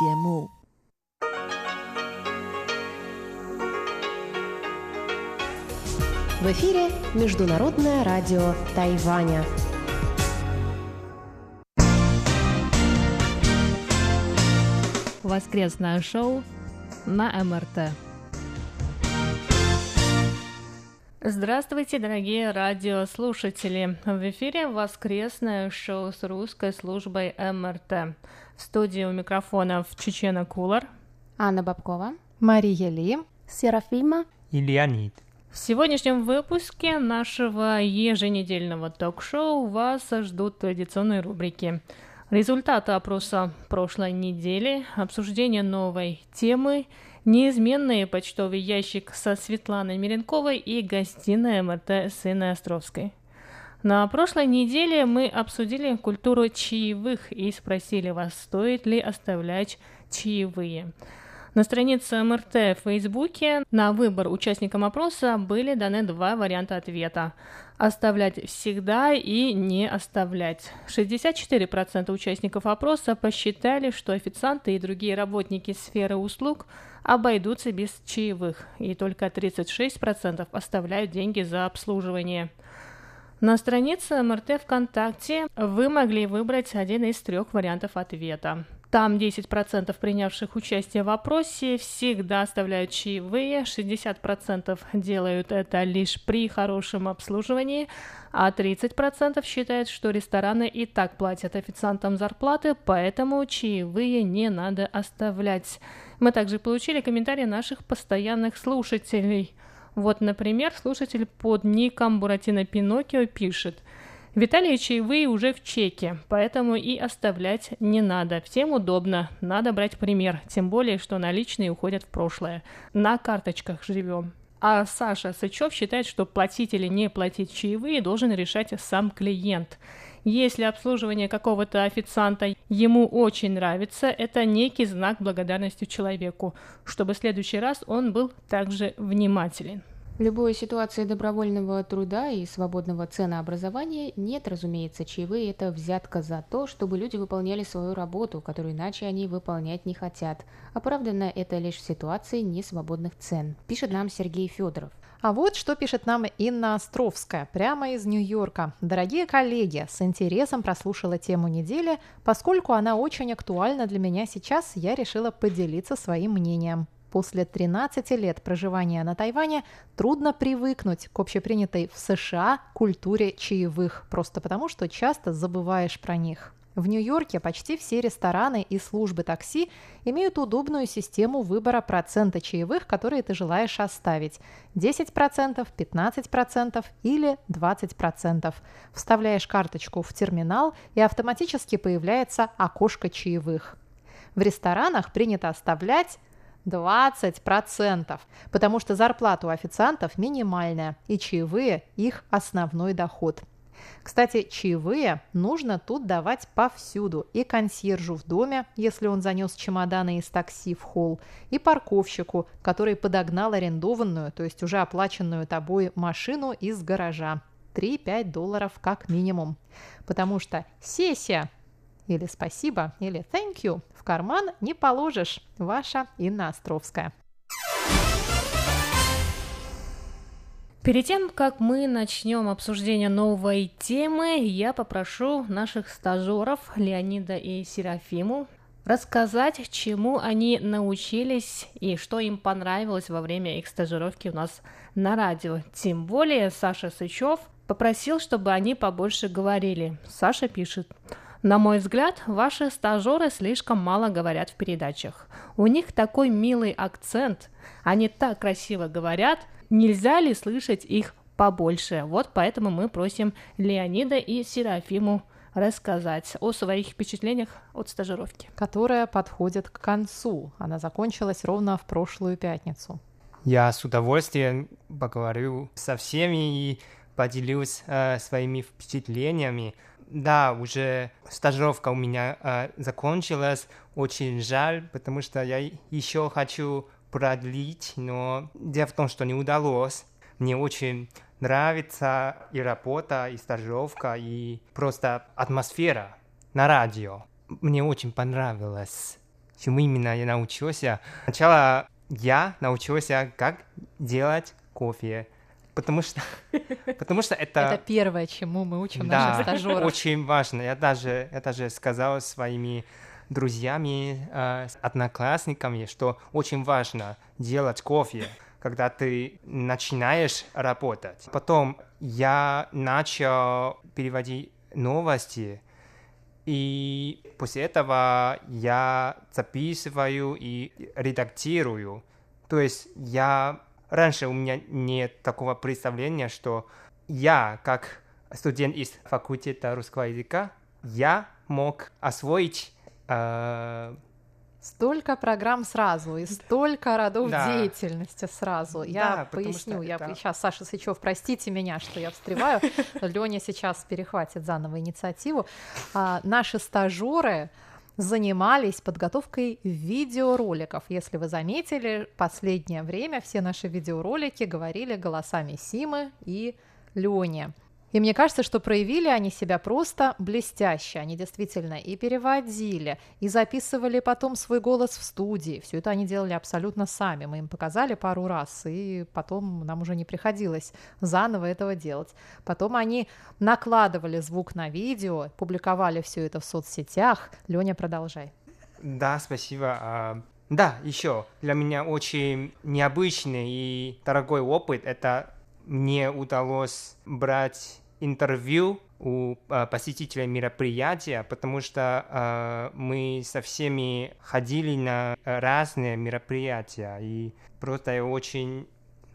节目。В эфире Международное радио Тайваня. Воскресное шоу на МРТ. Здравствуйте, дорогие радиослушатели! В эфире воскресное шоу с русской службой МРТ. В студии у микрофонов Чечена Кулар, Анна Бабкова, Мария Ли, Серафима и Леонид. В сегодняшнем выпуске нашего еженедельного ток-шоу вас ждут традиционные рубрики. Результаты опроса прошлой недели, обсуждение новой темы, неизменный почтовый ящик со Светланой Миренковой и гостиная МРТ с Инной Островской. На прошлой неделе мы обсудили культуру чаевых и спросили вас, стоит ли оставлять чаевые. На странице МРТ в Фейсбуке на выбор участникам опроса были даны два варианта ответа. Оставлять всегда и не оставлять. 64% участников опроса посчитали, что официанты и другие работники сферы услуг обойдутся без чаевых, и только 36% оставляют деньги за обслуживание. На странице МРТ ВКонтакте вы могли выбрать один из трех вариантов ответа. Там 10% принявших участие в опросе всегда оставляют чаевые, 60% делают это лишь при хорошем обслуживании, а 30% считают, что рестораны и так платят официантам зарплаты, поэтому чаевые не надо оставлять. Мы также получили комментарии наших постоянных слушателей. Вот, например, слушатель под ником Буратино Пиноккио пишет – Виталий чаевые уже в чеке, поэтому и оставлять не надо. Всем удобно, надо брать пример, тем более, что наличные уходят в прошлое. На карточках живем. А Саша Сычев считает, что платить или не платить чаевые должен решать сам клиент. Если обслуживание какого-то официанта ему очень нравится, это некий знак благодарности человеку, чтобы в следующий раз он был также внимателен. В любой ситуации добровольного труда и свободного ценообразования нет, разумеется, чаевые – это взятка за то, чтобы люди выполняли свою работу, которую иначе они выполнять не хотят. Оправдано это лишь в ситуации несвободных цен, пишет нам Сергей Федоров. А вот что пишет нам Инна Островская, прямо из Нью-Йорка. Дорогие коллеги, с интересом прослушала тему недели. Поскольку она очень актуальна для меня сейчас, я решила поделиться своим мнением. После 13 лет проживания на Тайване трудно привыкнуть к общепринятой в США культуре чаевых, просто потому что часто забываешь про них. В Нью-Йорке почти все рестораны и службы такси имеют удобную систему выбора процента чаевых, которые ты желаешь оставить. 10%, 15% или 20%. Вставляешь карточку в терминал и автоматически появляется окошко чаевых. В ресторанах принято оставлять 20%, потому что зарплата у официантов минимальная, и чаевые – их основной доход. Кстати, чаевые нужно тут давать повсюду. И консьержу в доме, если он занес чемоданы из такси в холл, и парковщику, который подогнал арендованную, то есть уже оплаченную тобой машину из гаража. 3-5 долларов как минимум. Потому что сессия или спасибо, или thank you в карман не положишь. Ваша Инна Островская. Перед тем, как мы начнем обсуждение новой темы, я попрошу наших стажеров Леонида и Серафиму рассказать, чему они научились и что им понравилось во время их стажировки у нас на радио. Тем более Саша Сычев попросил, чтобы они побольше говорили. Саша пишет. На мой взгляд, ваши стажеры слишком мало говорят в передачах. У них такой милый акцент, они так красиво говорят, нельзя ли слышать их побольше? Вот поэтому мы просим Леонида и Серафиму рассказать о своих впечатлениях от стажировки. Которая подходит к концу. Она закончилась ровно в прошлую пятницу. Я с удовольствием поговорю со всеми и поделюсь э, своими впечатлениями да, уже стажировка у меня э, закончилась. Очень жаль, потому что я еще хочу продлить, но дело в том, что не удалось. Мне очень нравится и работа, и стажировка, и просто атмосфера на радио. Мне очень понравилось чему именно я научился? Сначала я научился, как делать кофе. Потому что, потому что это... Это первое, чему мы учим да, наших стажеров. очень важно. Я даже, я даже сказал своими друзьями, э, одноклассниками, что очень важно делать кофе, когда ты начинаешь работать. Потом я начал переводить новости, и после этого я записываю и редактирую. То есть я раньше у меня нет такого представления, что я, как студент из факультета русского языка, я мог освоить э, Столько программ сразу и столько родов Да. деятельности сразу. Да, Я потому поясню, я это- сейчас, Саша Сычев, простите меня, что я встреваю. Леня сейчас перехватит заново инициативу. А, наши стажеры занимались подготовкой видеороликов. Если вы заметили, последнее время все наши видеоролики говорили голосами Симы и Лёни. И мне кажется, что проявили они себя просто блестяще. Они действительно и переводили, и записывали потом свой голос в студии. Все это они делали абсолютно сами. Мы им показали пару раз, и потом нам уже не приходилось заново этого делать. Потом они накладывали звук на видео, публиковали все это в соцсетях. Леня, продолжай. Да, спасибо. А, Да, еще для меня очень необычный и дорогой опыт. Это мне удалось брать интервью у а, посетителей мероприятия, потому что а, мы со всеми ходили на разные мероприятия, и просто я очень,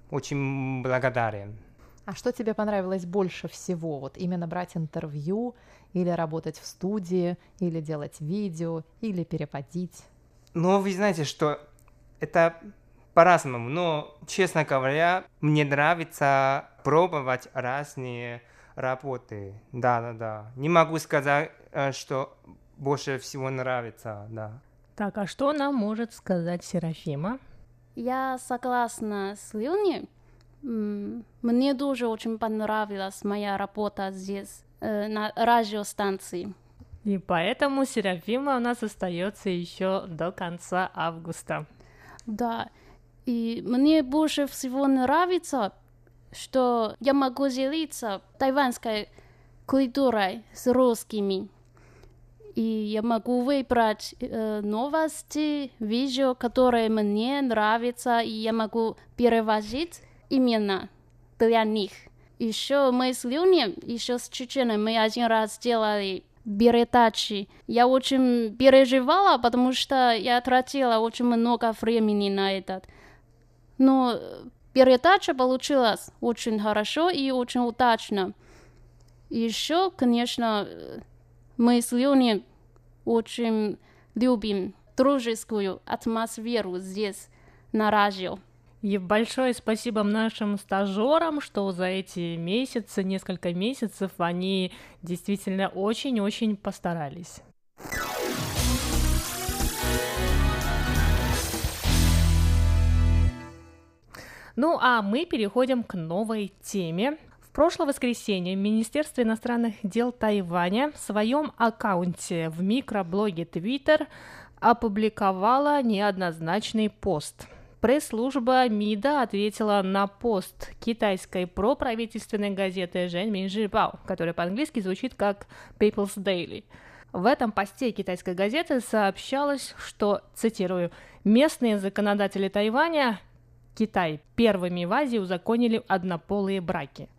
очень благодарен. А что тебе понравилось больше всего? Вот именно брать интервью, или работать в студии, или делать видео, или переводить? Но вы знаете, что это по-разному, но, честно говоря, мне нравится пробовать разные работы. Да, да, да. Не могу сказать, э, что больше всего нравится, да. Так, а что нам может сказать Серафима? Я согласна с Лилни. Мне тоже очень понравилась моя работа здесь, э, на радиостанции. И поэтому Серафима у нас остается еще до конца августа. Да, и мне больше всего нравится, что я могу делиться тайванской культурой с русскими. И я могу выбрать э, новости, видео, которые мне нравятся, и я могу переводить именно для них. Еще мы с Люней, еще с Чеченой, мы один раз делали передачи. Я очень переживала, потому что я тратила очень много времени на этот. Но передача получилась очень хорошо и очень удачно. Еще, конечно, мы с Леней очень любим дружескую атмосферу здесь, на радио. И большое спасибо нашим стажерам, что за эти месяцы, несколько месяцев, они действительно очень-очень постарались. Ну а мы переходим к новой теме. В прошлое воскресенье Министерство иностранных дел Тайваня в своем аккаунте в микроблоге Twitter опубликовала неоднозначный пост. Пресс-служба МИДа ответила на пост китайской проправительственной газеты «Жэнь Минжибао», которая по-английски звучит как «People's Daily». В этом посте китайской газеты сообщалось, что, цитирую, «местные законодатели Тайваня Китай первыми в Азии узаконили однополые браки.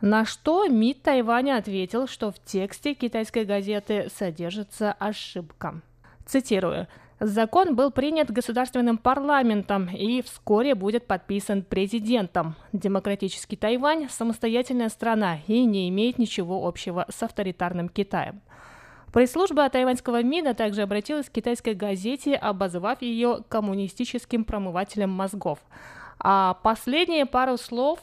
На что МИД Тайваня ответил, что в тексте китайской газеты содержится ошибка. Цитирую. Закон был принят государственным парламентом и вскоре будет подписан президентом. Демократический Тайвань – самостоятельная страна и не имеет ничего общего с авторитарным Китаем. Пресс-служба тайваньского МИДа также обратилась к китайской газете, обозвав ее коммунистическим промывателем мозгов. А последние пару слов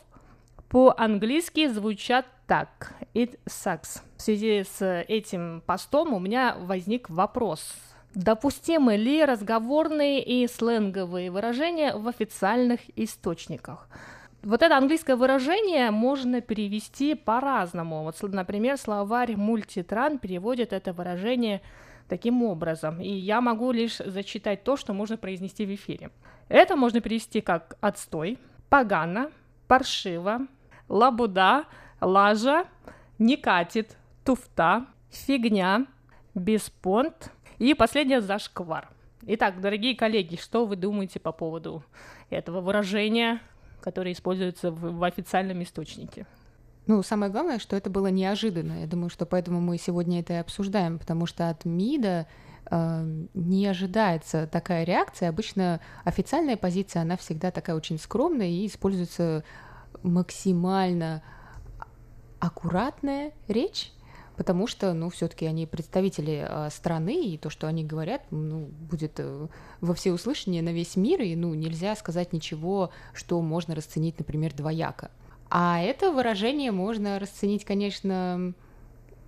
по-английски звучат так. It sucks. В связи с этим постом у меня возник вопрос. Допустимы ли разговорные и сленговые выражения в официальных источниках? Вот это английское выражение можно перевести по-разному. Вот, например, словарь Мультитран переводит это выражение таким образом. И я могу лишь зачитать то, что можно произнести в эфире. Это можно перевести как «отстой», «погано», «паршиво», «лабуда», «лажа», «не катит», «туфта», «фигня», «беспонт» и последнее «зашквар». Итак, дорогие коллеги, что вы думаете по поводу этого выражения, которое используется в, в официальном источнике? Ну, самое главное, что это было неожиданно. Я думаю, что поэтому мы сегодня это и обсуждаем, потому что от МИДа э, не ожидается такая реакция. Обычно официальная позиция, она всегда такая очень скромная и используется максимально аккуратная речь, потому что, ну, все-таки они представители э, страны, и то, что они говорят, ну, будет э, во всеуслышание на весь мир, и, ну, нельзя сказать ничего, что можно расценить, например, двояко. А это выражение можно расценить, конечно,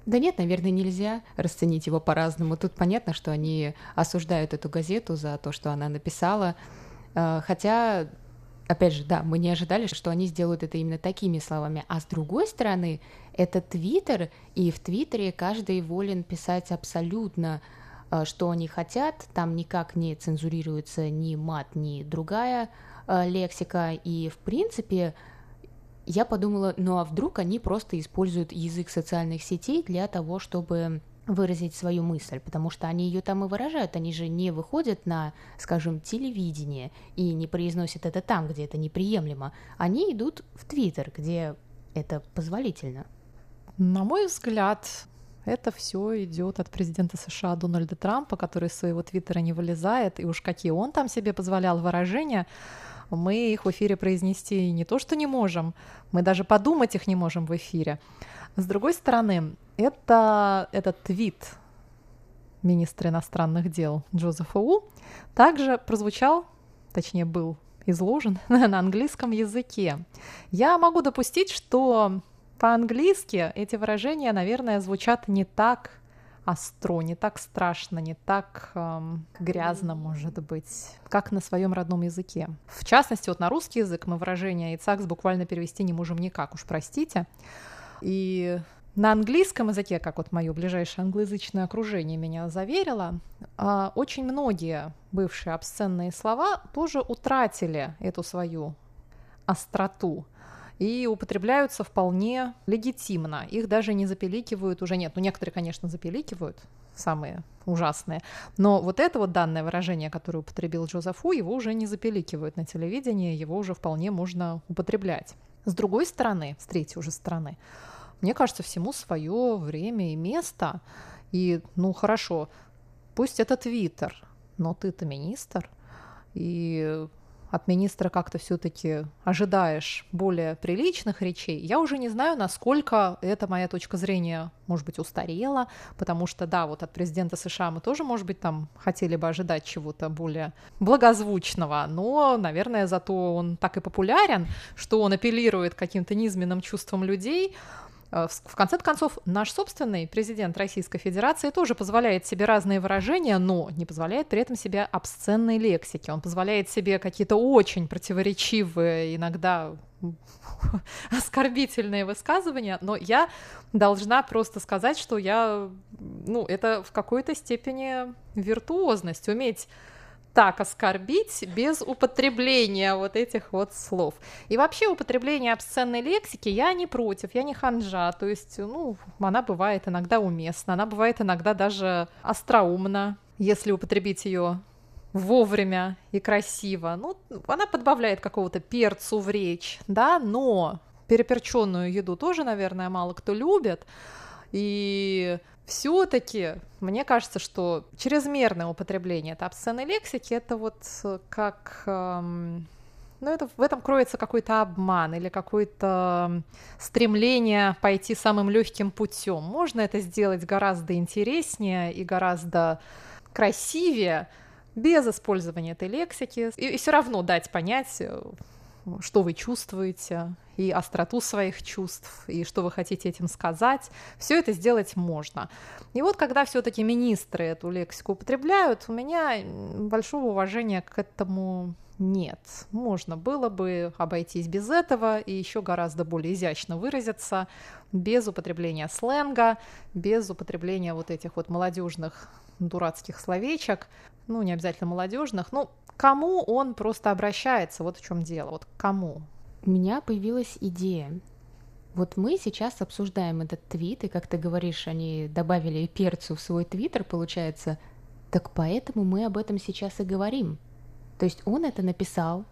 да нет, наверное, нельзя расценить его по-разному. Тут понятно, что они осуждают эту газету за то, что она написала. А, хотя, опять же, да, мы не ожидали, что они сделают это именно такими словами. А с другой стороны, это Твиттер, и в Твиттере каждый волен писать абсолютно а, что они хотят, там никак не цензурируется ни мат, ни другая а, лексика, и в принципе я подумала, ну а вдруг они просто используют язык социальных сетей для того, чтобы выразить свою мысль, потому что они ее там и выражают, они же не выходят на, скажем, телевидение и не произносят это там, где это неприемлемо, они идут в Твиттер, где это позволительно. На мой взгляд, это все идет от президента США Дональда Трампа, который из своего твиттера не вылезает, и уж какие он там себе позволял выражения, мы их в эфире произнести не то, что не можем, мы даже подумать их не можем в эфире. С другой стороны, это, этот твит министра иностранных дел Джозефа У также прозвучал, точнее был изложен на английском языке. Я могу допустить, что по-английски эти выражения, наверное, звучат не так остро, не так страшно, не так эм, грязно, может быть, как на своем родном языке. В частности, вот на русский язык мы выражение «ицакс» буквально перевести не можем никак, уж простите. И на английском языке, как вот мое ближайшее англоязычное окружение меня заверило, а, очень многие бывшие обсценные слова тоже утратили эту свою остроту и употребляются вполне легитимно. Их даже не запеликивают уже нет. Ну, некоторые, конечно, запеликивают, самые ужасные. Но вот это вот данное выражение, которое употребил Джозефу, его уже не запеликивают на телевидении, его уже вполне можно употреблять. С другой стороны, с третьей уже стороны, мне кажется, всему свое время и место. И, ну, хорошо, пусть это Твиттер, но ты-то министр, и от министра как-то все-таки ожидаешь более приличных речей, я уже не знаю, насколько эта моя точка зрения, может быть, устарела, потому что, да, вот от президента США мы тоже, может быть, там хотели бы ожидать чего-то более благозвучного, но, наверное, зато он так и популярен, что он апеллирует каким-то низменным чувствам людей, в конце концов, наш собственный президент Российской Федерации тоже позволяет себе разные выражения, но не позволяет при этом себе обсценной лексики. Он позволяет себе какие-то очень противоречивые, иногда оскорбительные высказывания, но я должна просто сказать, что я, ну, это в какой-то степени виртуозность, уметь так оскорбить без употребления вот этих вот слов. И вообще употребление обсценной лексики я не против, я не ханжа, то есть, ну, она бывает иногда уместна, она бывает иногда даже остроумна, если употребить ее вовремя и красиво. Ну, она подбавляет какого-то перцу в речь, да, но переперченную еду тоже, наверное, мало кто любит. И все-таки мне кажется, что чрезмерное употребление это обсценной лексики, это вот как... Эм, ну, это, в этом кроется какой-то обман или какое-то стремление пойти самым легким путем. Можно это сделать гораздо интереснее и гораздо красивее без использования этой лексики. И, и все равно дать понять, э, что вы чувствуете, и остроту своих чувств, и что вы хотите этим сказать. Все это сделать можно. И вот когда все-таки министры эту лексику употребляют, у меня большого уважения к этому нет. Можно было бы обойтись без этого и еще гораздо более изящно выразиться, без употребления сленга, без употребления вот этих вот молодежных дурацких словечек, ну, не обязательно молодежных. Ну, кому он просто обращается, вот в чем дело, вот кому? У меня появилась идея. Вот мы сейчас обсуждаем этот твит, и, как ты говоришь, они добавили перцу в свой твиттер, получается. Так поэтому мы об этом сейчас и говорим. То есть он это написал,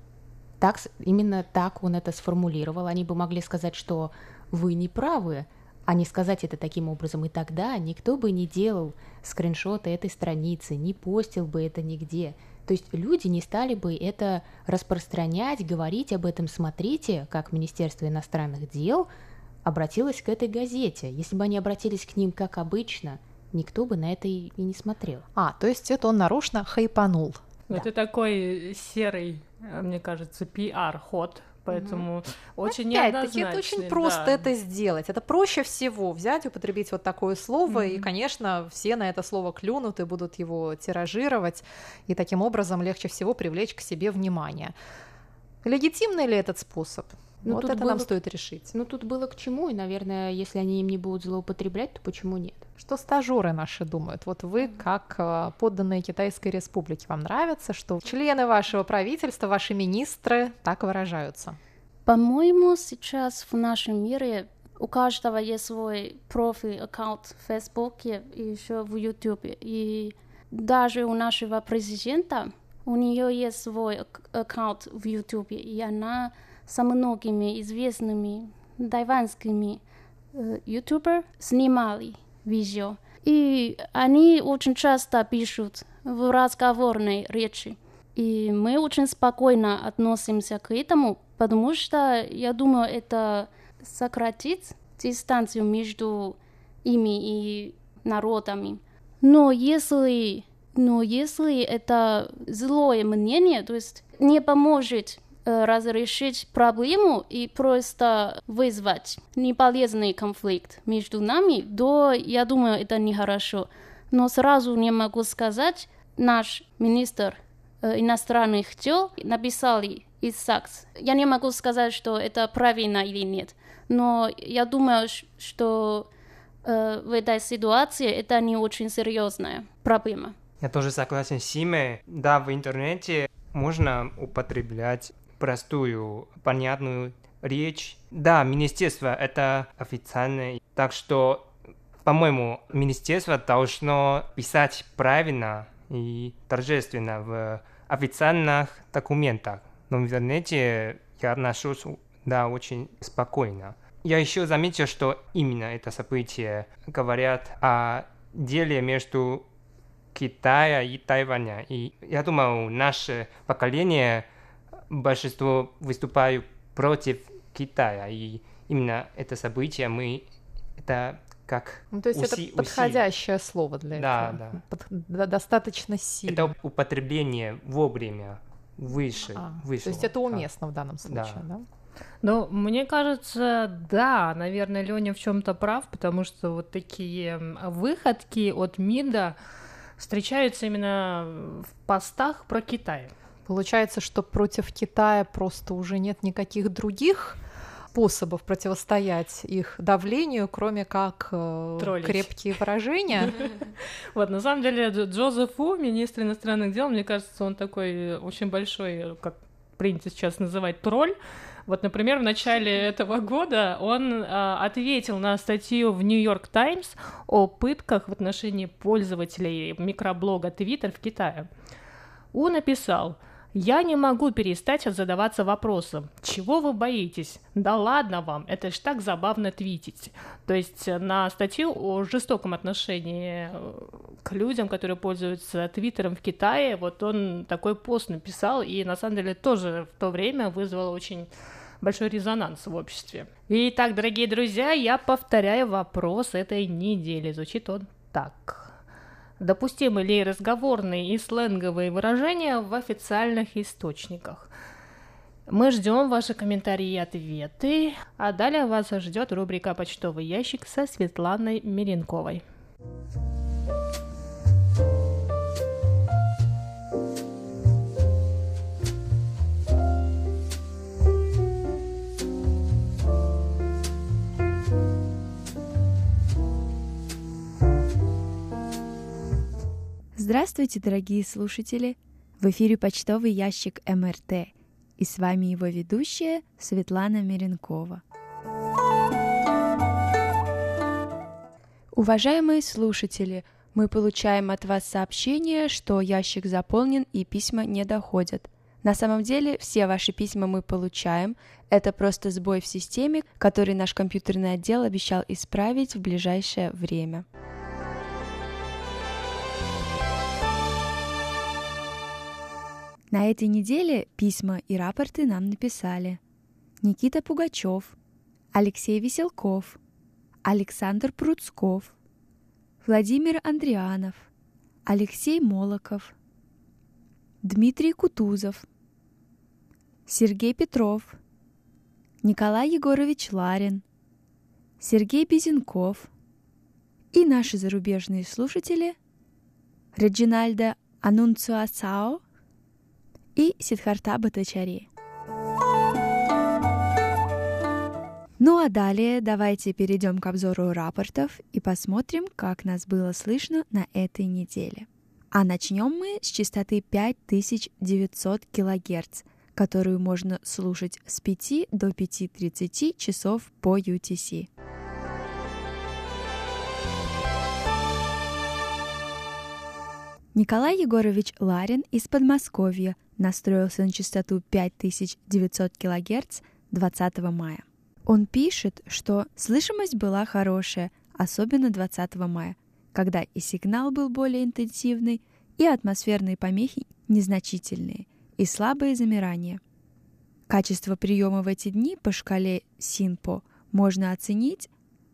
так, именно так он это сформулировал. Они бы могли сказать, что вы не правы, а не сказать это таким образом. И тогда никто бы не делал скриншоты этой страницы, не постил бы это нигде. То есть люди не стали бы это распространять, говорить об этом. Смотрите, как Министерство иностранных дел обратилась к этой газете. Если бы они обратились к ним как обычно, никто бы на это и, не смотрел. А, то есть это он нарочно хайпанул. Ну, да. Это такой серый, э, мне кажется, пиар-ход, поэтому mm-hmm. очень Опять-таки, это очень просто да. это сделать. Это проще всего взять, употребить вот такое слово, mm-hmm. и, конечно, все на это слово клюнут и будут его тиражировать, и таким образом легче всего привлечь к себе внимание. Легитимный ли этот способ? Ну, вот это было... нам стоит решить. Ну, тут было к чему, и, наверное, если они им не будут злоупотреблять, то почему нет? Что стажеры наши думают? Вот вы, как э, подданные Китайской Республики, вам нравится, что члены вашего правительства, ваши министры так выражаются? По-моему, сейчас в нашем мире у каждого есть свой профиль, аккаунт в Фейсбуке и еще в Ютубе. И даже у нашего президента у нее есть свой аккаунт в Ютубе, и она со многими известными тайванскими э, ютубер снимали видео. И они очень часто пишут в разговорной речи. И мы очень спокойно относимся к этому, потому что, я думаю, это сократит дистанцию между ими и народами. Но если, но если это злое мнение, то есть не поможет разрешить проблему и просто вызвать неполезный конфликт между нами, то я думаю, это нехорошо. Но сразу не могу сказать, наш министр э, иностранных дел написали из САКС. Я не могу сказать, что это правильно или нет, но я думаю, что э, в этой ситуации это не очень серьезная проблема. Я тоже согласен с Симой. Да, в интернете можно употреблять простую, понятную речь. Да, министерство — это официальное, так что, по-моему, министерство должно писать правильно и торжественно в официальных документах. Но в интернете я отношусь, да, очень спокойно. Я еще заметил, что именно это событие говорят о деле между Китая и Тайваня. И я думаю, наше поколение большинство выступают против Китая, и именно это событие мы это как ну, то есть уси, это подходящее усилие. слово для да, этого. Да, Под, да. Достаточно сильно. Это употребление вовремя, выше, а, выше. То есть это уместно да. в данном случае, да? да? Ну, мне кажется, да, наверное, Леня в чем-то прав, потому что вот такие выходки от МИДа встречаются именно в постах про Китай. Получается, что против Китая просто уже нет никаких других способов противостоять их давлению, кроме как э, крепкие выражения. Вот, на самом деле, Джозеф Фу, министр иностранных дел, мне кажется, он такой очень большой, как принято сейчас называть, тролль. Вот, например, в начале этого года он а, ответил на статью в Нью-Йорк Таймс о пытках в отношении пользователей микроблога Twitter в Китае. Он написал, я не могу перестать задаваться вопросом, чего вы боитесь? Да ладно вам, это ж так забавно твитить. То есть э, на статью о жестоком отношении э, к людям, которые пользуются твиттером в Китае, вот он такой пост написал, и на самом деле тоже в то время вызвал очень большой резонанс в обществе. Итак, дорогие друзья, я повторяю вопрос этой недели. Звучит он так. Допустимы ли разговорные и сленговые выражения в официальных источниках? Мы ждем ваши комментарии и ответы, а далее вас ждет рубрика «Почтовый ящик» со Светланой Миренковой. Здравствуйте, дорогие слушатели! В эфире почтовый ящик МРТ, и с вами его ведущая Светлана Миренкова. Уважаемые слушатели, мы получаем от вас сообщение, что ящик заполнен и письма не доходят. На самом деле все ваши письма мы получаем. Это просто сбой в системе, который наш компьютерный отдел обещал исправить в ближайшее время. На этой неделе письма и рапорты нам написали Никита Пугачев, Алексей Веселков, Александр Пруцков, Владимир Андрианов, Алексей Молоков, Дмитрий Кутузов, Сергей Петров, Николай Егорович Ларин, Сергей Безенков и наши зарубежные слушатели Реджинальдо Анунциасао и Сидхарта Батачари. Ну а далее давайте перейдем к обзору рапортов и посмотрим, как нас было слышно на этой неделе. А начнем мы с частоты 5900 кГц, которую можно слушать с 5 до 5.30 часов по UTC. Николай Егорович Ларин из Подмосковья настроился на частоту 5900 кГц 20 мая. Он пишет, что слышимость была хорошая, особенно 20 мая, когда и сигнал был более интенсивный, и атмосферные помехи незначительные, и слабые замирания. Качество приема в эти дни по шкале СИНПО можно оценить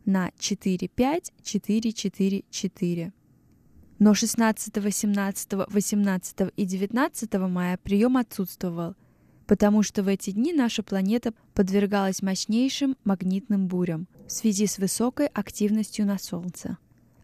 на 4-5-4-4-4. Но 16, 17, 18 и 19 мая прием отсутствовал, потому что в эти дни наша планета подвергалась мощнейшим магнитным бурям в связи с высокой активностью на Солнце.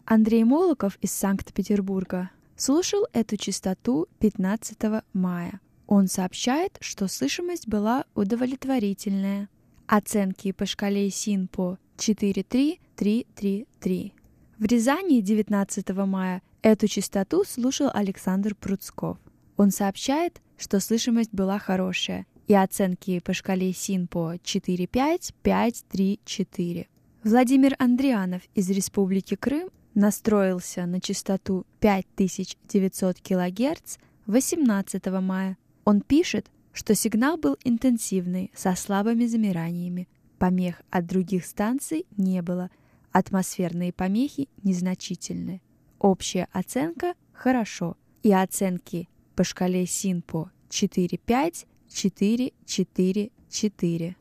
Андрей Молоков из Санкт-Петербурга слушал эту частоту 15 мая. Он сообщает, что слышимость была удовлетворительная. Оценки по шкале СИНПО 43333. В Рязани 19 мая Эту частоту слушал Александр Пруцков. Он сообщает, что слышимость была хорошая, и оценки по шкале СИНПО 4.5, 5.3.4. Владимир Андрианов из Республики Крым настроился на частоту 5900 кГц 18 мая. Он пишет, что сигнал был интенсивный, со слабыми замираниями. Помех от других станций не было, атмосферные помехи незначительны. Общая оценка «хорошо» и оценки по шкале СИНПО 4-5, 4-4-4.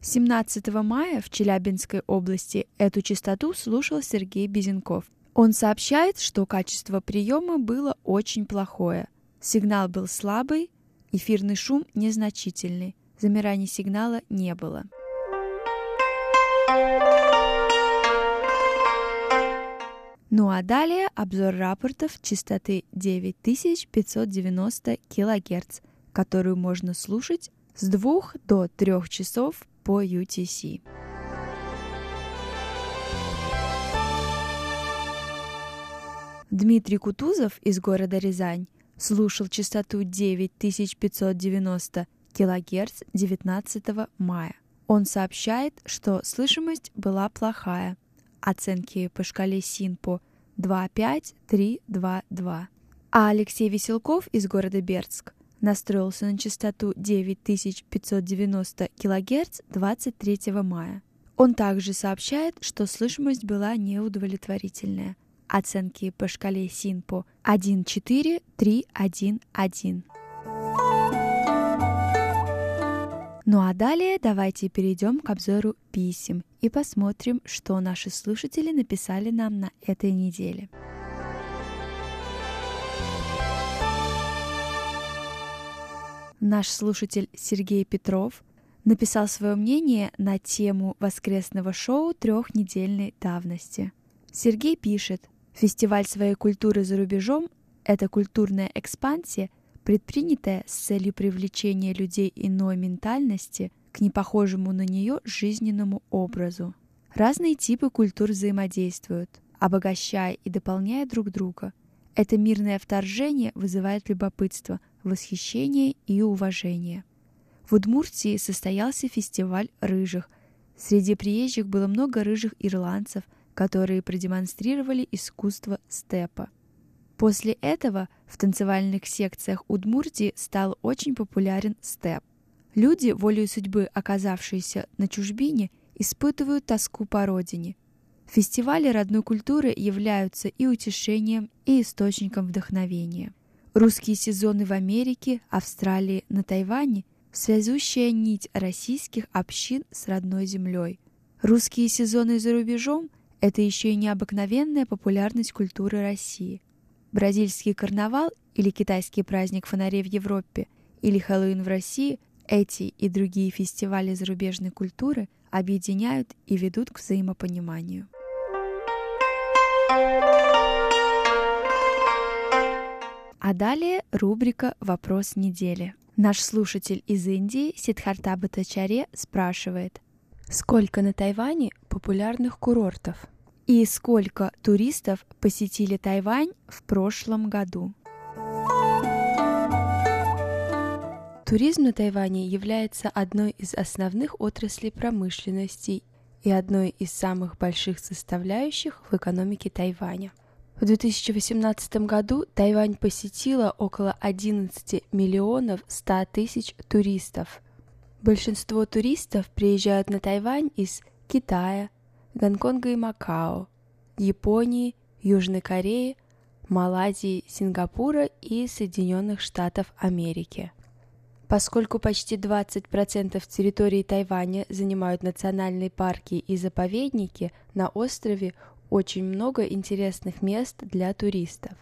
17 мая в Челябинской области эту частоту слушал Сергей Безенков. Он сообщает, что качество приема было очень плохое. Сигнал был слабый, эфирный шум незначительный, замираний сигнала не было. Ну а далее обзор рапортов частоты 9590 кГц, которую можно слушать с 2 до 3 часов по UTC. Дмитрий Кутузов из города Рязань слушал частоту 9590 кГц 19 мая. Он сообщает, что слышимость была плохая – оценки по шкале СИНПО 2.5-3.2.2. А Алексей Веселков из города Бердск настроился на частоту 9590 кГц 23 мая. Он также сообщает, что слышимость была неудовлетворительная. Оценки по шкале СИНПО 1.4-3.1.1. Ну а далее давайте перейдем к обзору писем и посмотрим, что наши слушатели написали нам на этой неделе. Наш слушатель Сергей Петров написал свое мнение на тему воскресного шоу трехнедельной давности. Сергей пишет, фестиваль своей культуры за рубежом – это культурная экспансия – предпринятое с целью привлечения людей иной ментальности к непохожему на нее жизненному образу. Разные типы культур взаимодействуют, обогащая и дополняя друг друга. Это мирное вторжение вызывает любопытство, восхищение и уважение. В Удмуртии состоялся фестиваль рыжих. Среди приезжих было много рыжих ирландцев, которые продемонстрировали искусство степа. После этого в танцевальных секциях Удмуртии стал очень популярен степ. Люди, волею судьбы оказавшиеся на чужбине, испытывают тоску по родине. Фестивали родной культуры являются и утешением, и источником вдохновения. Русские сезоны в Америке, Австралии, на Тайване – связующая нить российских общин с родной землей. Русские сезоны за рубежом – это еще и необыкновенная популярность культуры России. Бразильский карнавал или китайский праздник фонарей в Европе или Хэллоуин в России – эти и другие фестивали зарубежной культуры объединяют и ведут к взаимопониманию. А далее рубрика «Вопрос недели». Наш слушатель из Индии Сидхарта Батачаре спрашивает, сколько на Тайване популярных курортов и сколько туристов посетили Тайвань в прошлом году? Туризм на Тайване является одной из основных отраслей промышленности и одной из самых больших составляющих в экономике Тайваня. В 2018 году Тайвань посетила около 11 миллионов 100 тысяч туристов. Большинство туристов приезжают на Тайвань из Китая, Гонконга и Макао, Японии, Южной Кореи, Малайзии, Сингапура и Соединенных Штатов Америки. Поскольку почти 20% территории Тайваня занимают национальные парки и заповедники, на острове очень много интересных мест для туристов.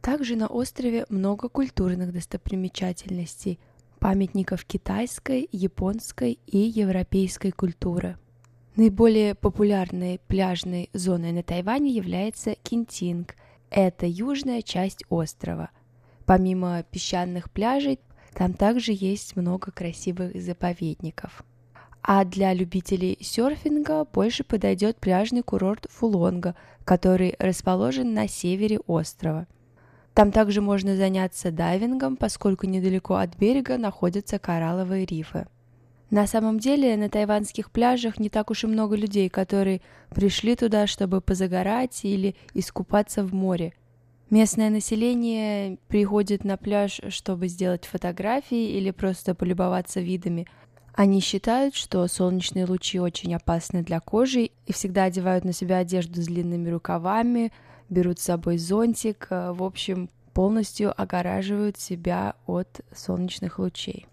Также на острове много культурных достопримечательностей, памятников китайской, японской и европейской культуры. Наиболее популярной пляжной зоной на Тайване является Кинтинг. Это южная часть острова. Помимо песчаных пляжей, там также есть много красивых заповедников. А для любителей серфинга больше подойдет пляжный курорт Фулонга, который расположен на севере острова. Там также можно заняться дайвингом, поскольку недалеко от берега находятся коралловые рифы. На самом деле на тайванских пляжах не так уж и много людей, которые пришли туда, чтобы позагорать или искупаться в море – Местное население приходит на пляж, чтобы сделать фотографии или просто полюбоваться видами. Они считают, что солнечные лучи очень опасны для кожи и всегда одевают на себя одежду с длинными рукавами, берут с собой зонтик, э, в общем, полностью огораживают себя от солнечных лучей.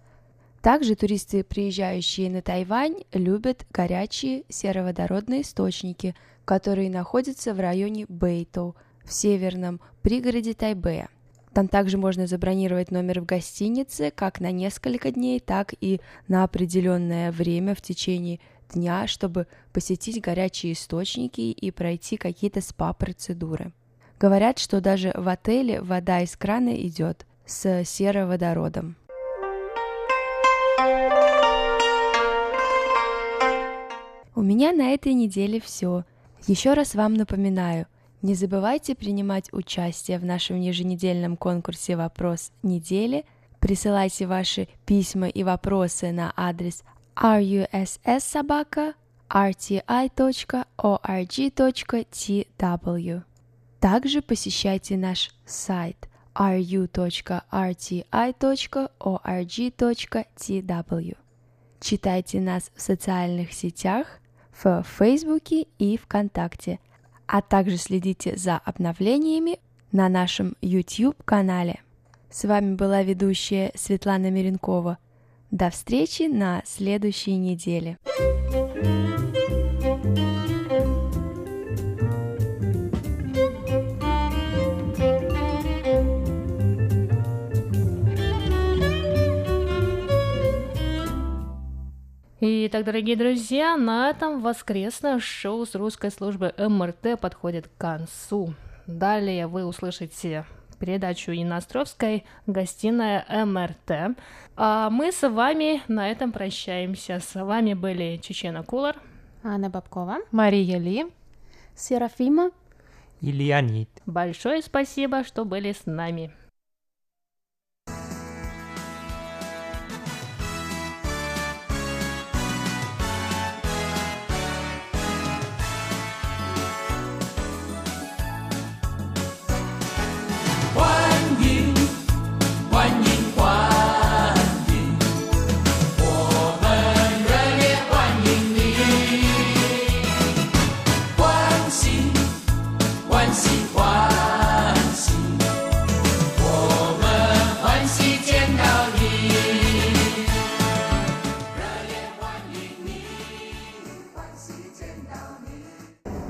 Также туристы, приезжающие на Тайвань, любят горячие сероводородные источники, которые находятся в районе Бэйтоу – в северном пригороде Тайбэя. Там также можно забронировать номер в гостинице как на несколько дней, так и на определенное время в течение дня, чтобы посетить горячие источники и пройти какие-то спа-процедуры. Говорят, что даже в отеле вода из крана идет с сероводородом. У меня на этой неделе все. Еще раз вам напоминаю – не забывайте принимать участие в нашем еженедельном конкурсе «Вопрос недели». Присылайте ваши письма и вопросы на адрес russsobaka.rti.org.tw. Также посещайте наш сайт ru.rti.org.tw. Читайте нас в социальных сетях, в Фейсбуке и ВКонтакте – а также следите за обновлениями на нашем YouTube-канале. С вами была ведущая Светлана Миренкова. До встречи на следующей неделе. Итак, дорогие друзья, на этом воскресное шоу с русской службы МРТ подходит к концу. Далее вы услышите передачу Инна Островской «Гостиная МРТ». А мы с вами на этом прощаемся. С вами были Чечена Кулар, Анна Бабкова, Мария Ли, Серафима и Леонид. Большое спасибо, что были с нами.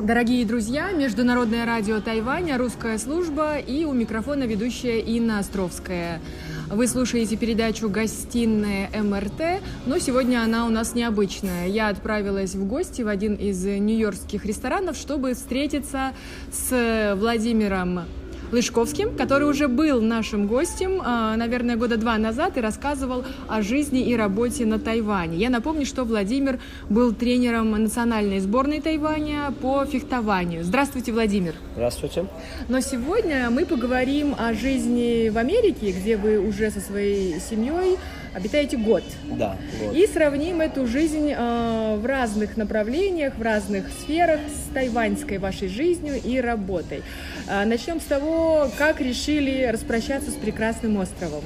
Дорогие друзья, Международное радио Тайваня, русская служба и у микрофона ведущая Инна Островская. Вы слушаете передачу «Гостиная МРТ», но сегодня она у нас необычная. Я отправилась в гости в один из нью-йоркских ресторанов, чтобы встретиться с Владимиром Лышковским, который уже был нашим гостем, а, наверное, года два назад и рассказывал о жизни и работе на Тайване. Я напомню, что Владимир был тренером национальной сборной Тайваня по фехтованию. Здравствуйте, Владимир. Здравствуйте. Но сегодня мы поговорим о жизни в Америке, где вы уже со своей семьей обитаете год. Да, год. И сравним эту жизнь э, в разных направлениях, в разных сферах с тайваньской вашей жизнью и работой. Э, начнем с того, как решили распрощаться с прекрасным островом.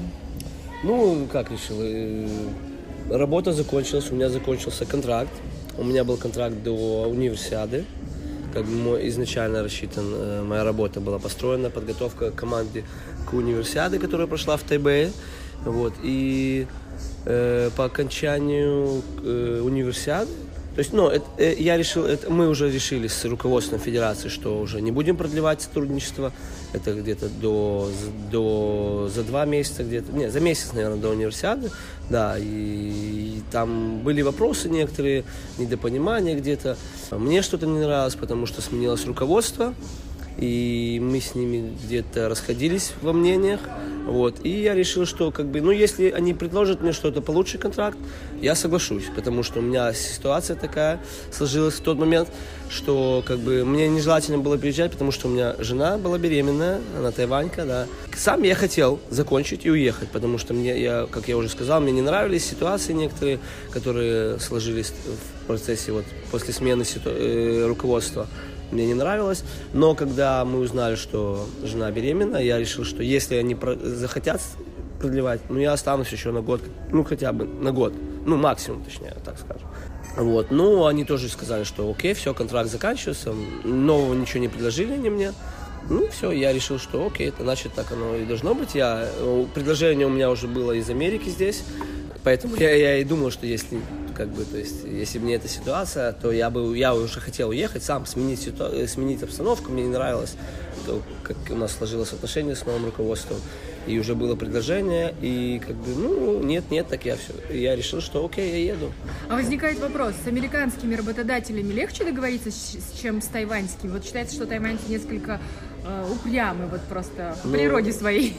Ну, как решил? э, Работа закончилась, у меня закончился контракт. У меня был контракт до универсиады. Как бы мой изначально рассчитан, э, моя работа была построена, подготовка команды к универсиаде, которая прошла в Тайбэе. Вот, и э, по окончанию э, универсиады, то есть, ну, это, э, я решил, это, мы уже решили с руководством федерации, что уже не будем продлевать сотрудничество. Это где-то до, до, за два месяца где-то, не, за месяц, наверное, до универсиады, да, и, и там были вопросы некоторые, недопонимания где-то. Мне что-то не нравилось, потому что сменилось руководство, и мы с ними где-то расходились во мнениях, вот, и я решил, что, как бы, ну, если они предложат мне что-то получше контракт, я соглашусь, потому что у меня ситуация такая сложилась в тот момент, что, как бы, мне нежелательно было приезжать, потому что у меня жена была беременная, она тайванька, да. Сам я хотел закончить и уехать, потому что мне, я, как я уже сказал, мне не нравились ситуации некоторые, которые сложились в процессе, вот, после смены ситу- э, руководства мне не нравилось. Но когда мы узнали, что жена беременна, я решил, что если они захотят продлевать, ну я останусь еще на год, ну хотя бы на год, ну максимум, точнее, так скажем. Вот, ну они тоже сказали, что окей, все, контракт заканчивается, нового ничего не предложили они мне. Ну, все, я решил, что окей, это значит так оно и должно быть. Я, э, предложение у меня уже было из Америки здесь, поэтому я, я и думал, что если как бы, то есть, если бы не эта ситуация, то я бы, я уже хотел уехать сам, сменить, ситу... э, сменить обстановку, мне не нравилось, то, как у нас сложилось отношение с новым руководством, и уже было предложение, и как бы, ну, нет, нет, так я все, я решил, что окей, я еду. А возникает вопрос, с американскими работодателями легче договориться, чем с тайваньскими? Вот считается, что тайваньцы несколько э, упрямы вот просто в Ну, природе своей.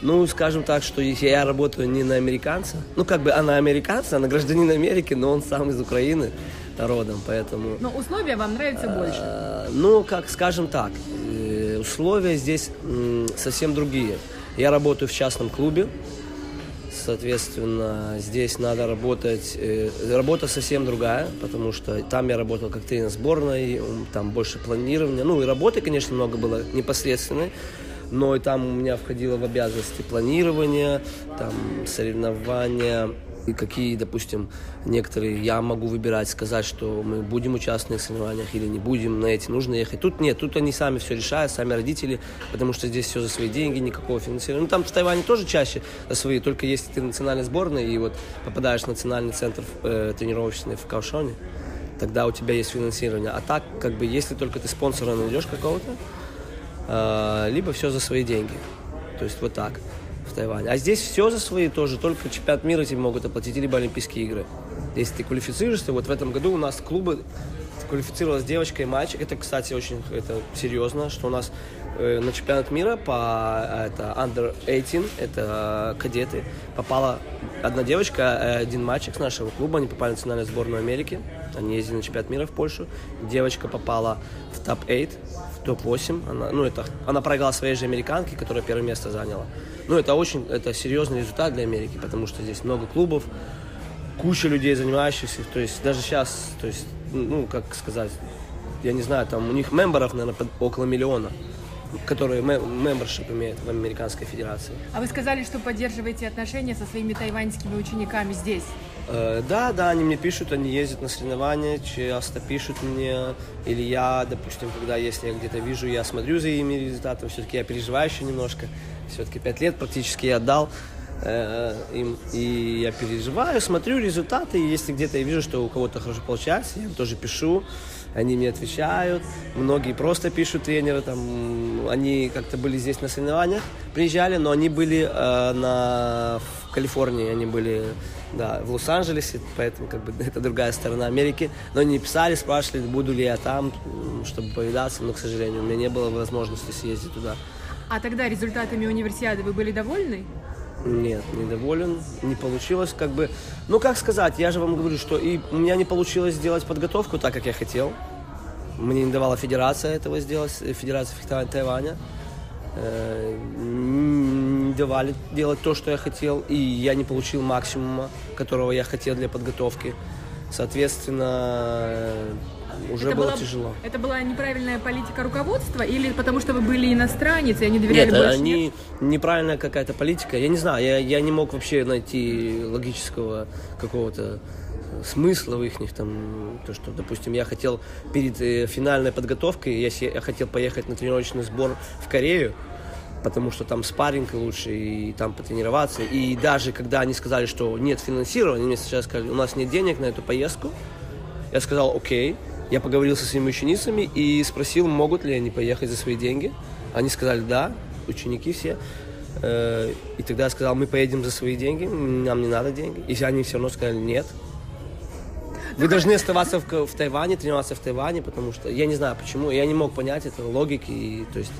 Ну, скажем так, что если я работаю не на американца, ну, как бы она американца, она гражданин Америки, но он сам из Украины родом, поэтому... Но условия вам нравятся больше. Э, Ну, как скажем так, э, условия здесь совсем другие. Я работаю в частном клубе, соответственно, здесь надо работать, э, работа совсем другая, потому что там я работал как тренер сборной, там больше планирования, ну и работы, конечно, много было непосредственной, но и там у меня входило в обязанности планирования, там соревнования, и какие, допустим, некоторые я могу выбирать, сказать, что мы будем участвовать в соревнованиях или не будем, на эти нужно ехать. Тут нет, тут они сами все решают, сами родители, потому что здесь все за свои деньги, никакого финансирования. Ну, там в Тайване тоже чаще за свои, только если ты национальной сборной и вот попадаешь в национальный центр э, тренировочный в Каушоне, тогда у тебя есть финансирование. А так, как бы, если только ты спонсора найдешь какого-то, либо все за свои деньги. То есть вот так в Тайване. А здесь все за свои тоже, только чемпионат мира тебе могут оплатить, либо Олимпийские игры. Если ты квалифицируешься, вот в этом году у нас клубы квалифицировалась девочка и мальчик. Это, кстати, очень это серьезно, что у нас э, на чемпионат мира по э, это under 18, это э, кадеты, попала одна девочка, э, один мальчик с нашего клуба, они попали в национальную сборную Америки, они ездили на чемпионат мира в Польшу. Девочка попала в топ-8 в топ-8. Она, ну, это, она проиграла своей же американке, которая первое место заняла. Ну, это очень это серьезный результат для Америки, потому что здесь много клубов, куча людей, занимающихся. То есть даже сейчас, то есть, ну, как сказать, я не знаю, там у них мемберов, наверное, около миллиона, которые мембершип имеют в Американской Федерации. А вы сказали, что поддерживаете отношения со своими тайваньскими учениками здесь. Э, Да, да, они мне пишут, они ездят на соревнования, часто пишут мне, или я, допустим, когда если я где-то вижу, я смотрю за ими результатом, все-таки я переживаю еще немножко, все-таки пять лет практически я отдал э, им, и я переживаю, смотрю результаты, и если где-то я вижу, что у кого-то хорошо получается, я им тоже пишу, они мне отвечают, многие просто пишут тренеры, там, они как-то были здесь на соревнованиях, приезжали, но они были э, на, в Калифорнии, они были, да, в Лос-Анджелесе, поэтому как бы это другая сторона Америки, но они писали, спрашивали, буду ли я там, чтобы повидаться, но, к сожалению, у меня не было возможности съездить туда. А тогда результатами универсиады вы были довольны? Нет, недоволен, не получилось как бы. Ну, как сказать, я же вам говорю, что и у меня не получилось сделать подготовку так, как я хотел. Мне не давала федерация этого сделать, э, федерация фехтования Тайваня. Э, Не давали делать то, что я хотел, и я не получил максимума, которого я хотел для подготовки. Соответственно, уже Это было была- тяжело. Это была неправильная политика руководства или потому что вы были иностранец и они доверяли Нет, больше? они неправильная какая-то политика. Я не знаю, я, я не мог вообще найти логического какого-то смысла в их там, то, что, допустим, я хотел перед э, финальной подготовкой, я, я хотел поехать на тренировочный сбор в Корею, потому что там спарринг лучше, и там потренироваться. И даже когда они сказали, что нет финансирования, мне сейчас сказали, у нас нет денег на эту поездку, я сказал, окей. Я поговорил со своими ученицами и спросил, могут ли они поехать за свои деньги. Они сказали, да, ученики все. Э, И тогда я сказал, мы поедем за свои деньги, нам не надо деньги. И они все равно сказали, нет. Вы должны оставаться в, в Тайване, тренироваться в Тайване, потому что я не знаю почему, я не мог понять этой логики, и, то есть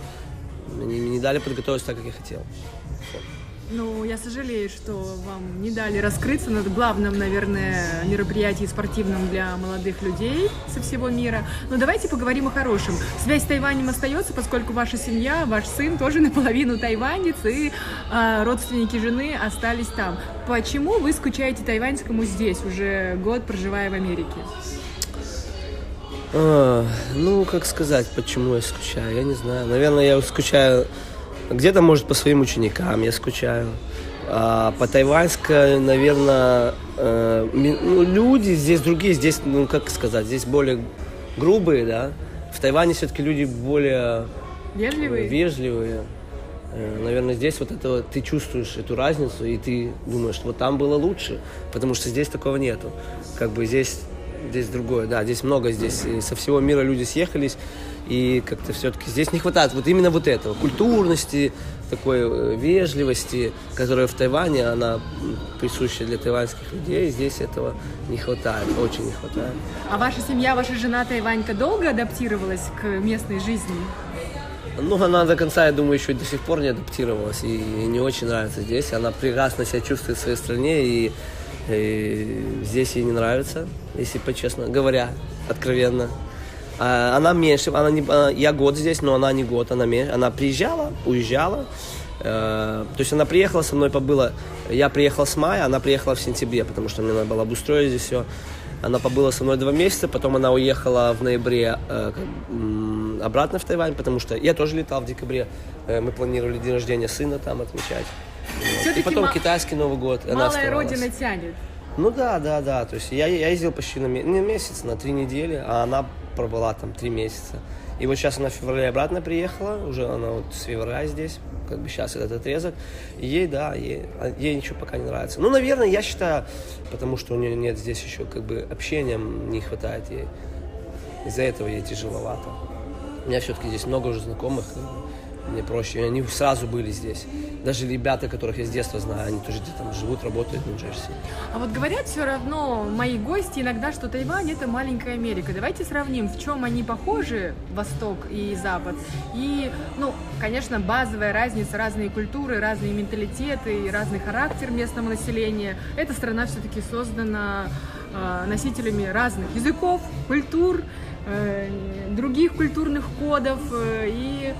мне не дали подготовиться так, как я хотел. Ну, я сожалею, что вам не дали раскрыться на главном, наверное, мероприятии спортивном для молодых людей со всего мира. Но давайте поговорим о хорошем. Связь с Тайванем остается, поскольку ваша семья, ваш сын тоже наполовину тайванец, и а, родственники жены остались там. Почему вы скучаете тайваньскому здесь, уже год проживая в Америке? А, ну, как сказать, почему я скучаю, я не знаю. Наверное, я скучаю где-то, может, по своим ученикам я скучаю. А по тайваньско, наверное, э, ну, люди здесь другие, здесь, ну, как сказать, здесь более грубые, да. В Тайване все-таки люди более Вежливые? вежливые. Э, Наверное, здесь вот это ты чувствуешь эту разницу, и ты думаешь, вот там было лучше, потому что здесь такого нету. Как бы здесь, здесь другое, да, здесь много, здесь и со всего мира люди съехались, и как-то все-таки здесь не хватает вот именно вот этого, культурности, такой э, вежливости, которая в Тайване, она присуща для тайваньских людей, здесь этого не хватает, очень не хватает. А ваша семья, ваша жена Тайванька долго адаптировалась к местной жизни? Ну, она до конца, я думаю, еще до сих пор не адаптировалась и не очень нравится здесь. Она прекрасно себя чувствует в своей стране, и, и здесь ей не нравится, если по-честно говоря, откровенно. А она меньше, она не, она- я год здесь, но она не год, она меньше. Она приезжала, уезжала. Э, то есть она приехала со мной, побыла. Я приехал с мая, она приехала в сентябре, потому что мне надо было обустроить здесь все. Она побыла со мной два месяца, потом она уехала в ноябре э, обратно в Тайвань, потому что я тоже летал в декабре. Э, мы планировали день рождения сына там отмечать. Вот. И потом китайский Новый год. она Малая оставалась. родина тянет. Ну да, да, да. То есть я, я ездил почти на не месяц, на три недели, а она пробыла там три месяца. И вот сейчас она в феврале обратно приехала, уже она вот с февраля здесь, как бы сейчас этот отрезок. Ей, да, ей, а ей ничего пока не нравится. Ну, наверное, я считаю, потому что у нее нет здесь еще как бы общения не хватает ей. Из-за этого ей тяжеловато. У меня все-таки здесь много уже знакомых, как мне проще. И они сразу были здесь. Даже ребята, которых я с детства знаю, они тоже там живут, работают в Нью-Джерси. А вот говорят все равно мои гости иногда, что Тайвань это маленькая Америка. Давайте сравним, в чем они похожи, Восток и Запад. И, ну, конечно, базовая разница, разные культуры, разные менталитеты и разный характер местного населения. Эта страна все-таки создана э, носителями разных языков, культур, э, других культурных кодов. Э, и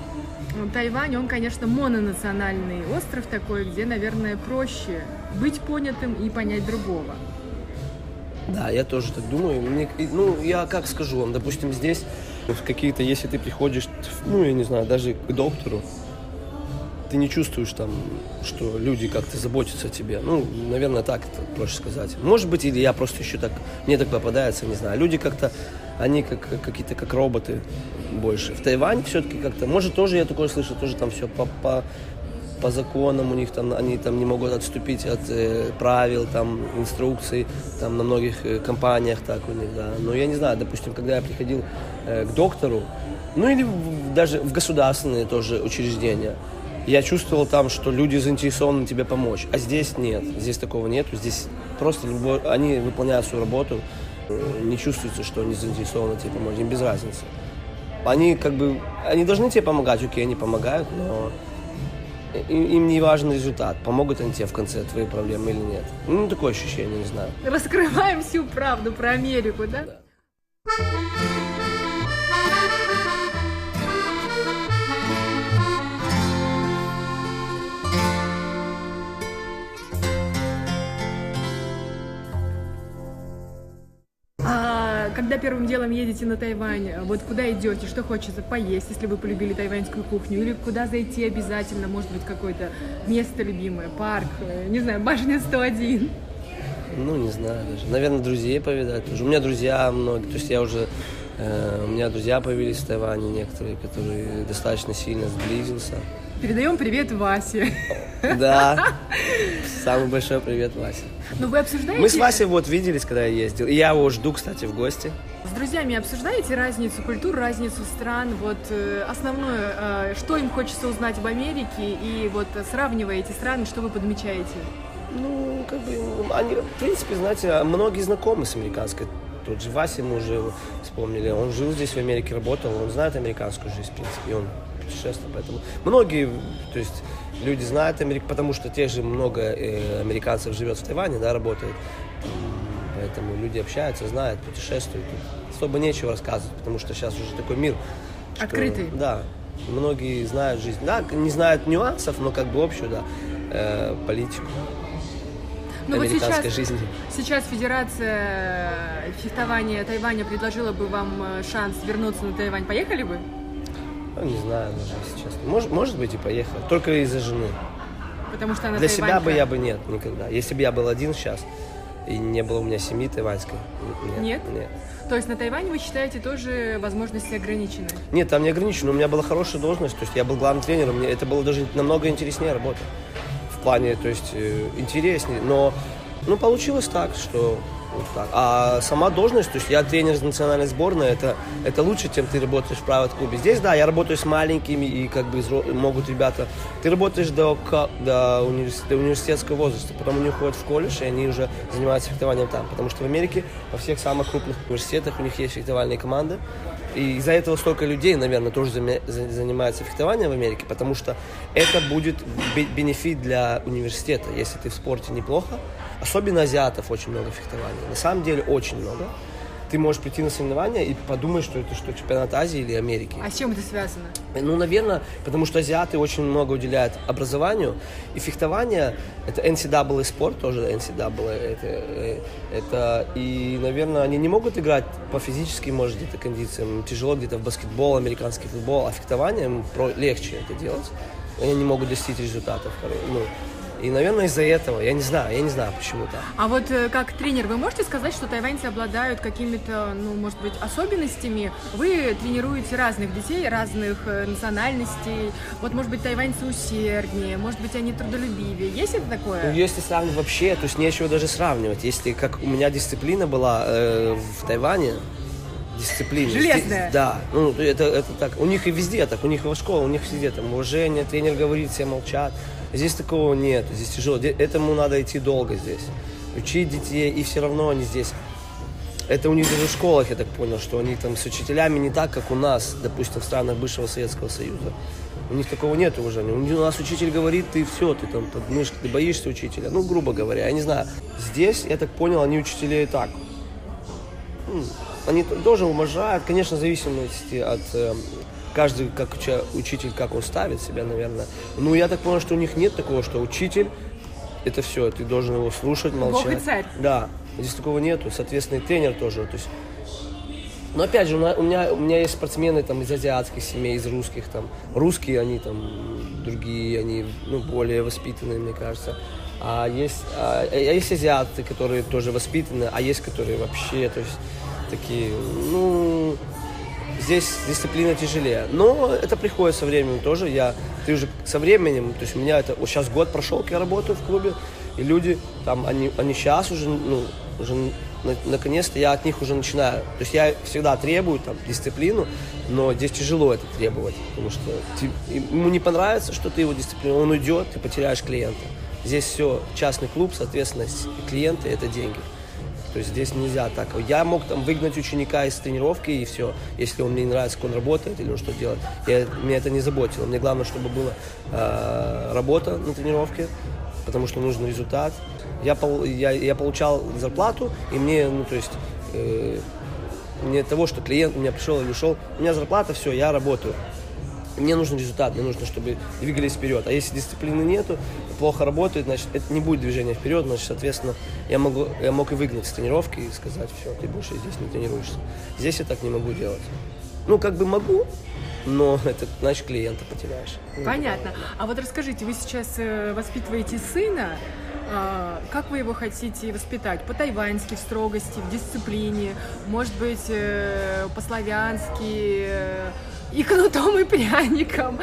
Тайвань, он, конечно, мононациональный остров такой, где, наверное, проще быть понятым и понять другого. Да, я тоже так думаю. Мне, ну, я как скажу вам, допустим, здесь какие-то, если ты приходишь, ну, я не знаю, даже к доктору, ты не чувствуешь там, что люди как-то заботятся о тебе. Ну, наверное, так это проще сказать. Может быть, или я просто еще так, мне так попадается, не знаю. Люди как-то, они как какие-то как роботы больше. В Тайване все-таки как-то, может, тоже я такое слышу, тоже там все по, по, по законам у них там, они там не могут отступить от э, правил, там, инструкций, там на многих э, компаниях так у них, да. Но я не знаю, допустим, когда я приходил э, к доктору, ну или даже в государственные тоже учреждения, я чувствовал там, что люди заинтересованы тебе помочь. А здесь нет, здесь такого нет. Здесь просто любой, они выполняют свою работу, э, не чувствуется, что они заинтересованы тебе помочь, им без разницы. Они как бы, они должны тебе помогать, окей, они помогают, но им не важен результат, помогут они тебе в конце твоей проблемы или нет. Ну, такое ощущение, не знаю. Раскрываем всю правду про Америку, да? да. Когда первым делом едете на Тайвань, вот куда идете, что хочется поесть, если вы полюбили тайваньскую кухню, или куда зайти обязательно, может быть, какое-то место любимое, парк, э, не знаю, башня 101. Ну, не знаю даже. Наверное, друзей повидать. У меня друзья много, то есть я уже э, у меня друзья появились в Тайване некоторые, которые достаточно сильно сблизился. Передаем привет Васе. Да. Самый большой привет, Вася. Ну вы обсуждаете... Мы с Васей вот виделись, когда я ездил. И я его жду, кстати, в гости. С друзьями обсуждаете разницу культур, разницу стран? Вот э, основное, э, что им хочется узнать в Америке? И вот сравниваете страны, что вы подмечаете? Ну, как бы, они, в принципе, знаете, многие знакомы с американской тот же Вася мы уже вспомнили, он жил здесь в Америке, работал, он знает американскую жизнь, в принципе, и он путешествовал, поэтому многие, то есть люди знают Америку, потому что те же много э, американцев живет в Тайване, да, работает, поэтому люди общаются, знают, путешествуют, особо нечего рассказывать, потому что сейчас уже такой мир. Что, Открытый. Да, многие знают жизнь, да, не знают нюансов, но как бы общую, да, э, политику. Ну, вот сейчас, жизни. Сейчас Федерация фехтования Тайваня предложила бы вам э, шанс вернуться на Тайвань. Поехали бы? Ну, не знаю даже, если честно. Может, может быть и поехал. Только из-за жены. Потому что она Для себя бы я бы нет никогда. Если бы я был один сейчас, и не было у меня семьи тайваньской. Нет? Нет? Нет. То есть на Тайване вы считаете тоже возможности ограничены? Нет, там не ограничено. У меня была хорошая должность, то есть я был главным тренером. Мне это было даже намного интереснее работа. В плане, то есть, э, интереснее. Но, ну, получилось так, что вот так. А сама должность, то есть я тренер национальной сборной, это, это лучше, чем ты работаешь в private клубе. Здесь, да, я работаю с маленькими, и как бы могут ребята... Ты работаешь до, до, университет, до университетского возраста, потом они уходят в колледж, и они уже занимаются фехтованием там. Потому что в Америке во всех самых крупных университетах у них есть фехтовальные команды. И из-за этого столько людей, наверное, тоже занимаются фехтованием в Америке, потому что это будет бенефит для университета. Если ты в спорте неплохо, Особенно азиатов очень много фехтования. На самом деле очень много. Ты можешь прийти на соревнования и подумать, что это что, чемпионат Азии или Америки. А с чем это связано? Ну, наверное, потому что азиаты очень много уделяют образованию. И фехтование, это NCAA спорт, тоже NCAA. Это, э, это, и, наверное, они не могут играть по физическим, может, где-то кондициям. Тяжело где-то в баскетбол, американский футбол. А фехтование им легче это делать. Они не могут достичь результатов. Ну, и, наверное, из-за этого, я не знаю, я не знаю, почему так. А вот э, как тренер, вы можете сказать, что тайваньцы обладают какими-то, ну, может быть, особенностями? Вы тренируете разных детей, разных э, национальностей. Вот, может быть, тайваньцы усерднее, может быть, они трудолюбивее. Есть это такое? Ну, если сравнивать вообще, то есть нечего даже сравнивать. Если, как у меня дисциплина была э, в Тайване, дисциплина. Железная. Да, ну это, это так. У них и везде так, у них в школе, у них везде там уважение, тренер говорит, все молчат. Здесь такого нет, здесь тяжело. Этому надо идти долго здесь. Учить детей, и все равно они здесь. Это у них даже в школах, я так понял, что они там с учителями не так, как у нас, допустим, в странах бывшего Советского Союза. У них такого нет уважения. У нас учитель говорит, ты все, ты там под мышкой, ты боишься учителя. Ну, грубо говоря, я не знаю. Здесь, я так понял, они учителей так. они тоже уважают, конечно, в зависимости от э, каждый как учитель, как он ставит себя, наверное. Ну, я так понял, что у них нет такого, что учитель это все, ты должен его слушать, молчать. Бог и царь. Да, здесь такого нету, соответственно, и тренер тоже. То есть но опять же, у меня, у меня, у меня есть спортсмены там, из азиатских семей, из русских. Там. Русские, они там другие, они ну, более воспитанные, мне кажется. А есть, а, а есть азиаты, которые тоже воспитаны, а есть, которые вообще, то есть такие, ну, здесь дисциплина тяжелее. Но это приходит со временем тоже. Я, ты уже со временем, то есть у меня это, вот сейчас год прошел, я работаю в клубе, и люди там, они, они сейчас уже, ну, уже на- наконец-то я от них уже начинаю. То есть я всегда требую там дисциплину, но здесь тяжело это требовать, потому что ти- ему не понравится, что ты его дисциплинируешь, он уйдет, ты потеряешь клиента. Здесь все частный клуб, соответственно, клиенты это деньги. То есть здесь нельзя так. Я мог там выгнать ученика из тренировки и все, если он мне не нравится, как он работает или он что делает. Я, меня это не заботило. Мне главное, чтобы была э, работа на тренировке, потому что нужен результат. Я, пол- я, я получал зарплату, и мне, ну, то есть, э, не того, что клиент у меня пришел или ушел, у меня зарплата, все, я работаю. Мне нужен результат, мне нужно, чтобы двигались вперед. А если дисциплины нету, плохо работает, значит, это не будет движения вперед, значит, соответственно, я, могу, я мог и выгнать с тренировки и сказать, все, ты больше здесь не тренируешься. Здесь я так не могу делать. Ну, как бы могу, но это, значит, клиента потеряешь. Понятно. А вот расскажите, вы сейчас э, воспитываете сына, а, как вы его хотите воспитать? По-тайваньски, в строгости, в дисциплине, может быть, э, по-славянски, и кнутом, и пряником,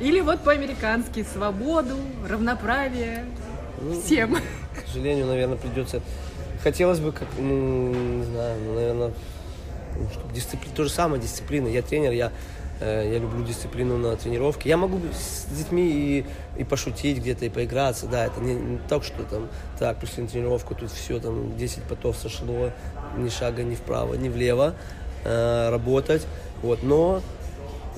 или вот по-американски, свободу, равноправие, всем. К сожалению, наверное, придется... Хотелось бы, как, ну, не знаю, ну, наверное, ну, чтобы дисциплина... То же самое, дисциплина. Я тренер, я, э, я люблю дисциплину на тренировке. Я могу с детьми и, и пошутить где-то, и поиграться, да, это не, не так, что там, так, пришли на тренировку, тут все, там, 10 потов сошло, ни шага ни вправо, ни влево, э, работать, вот, но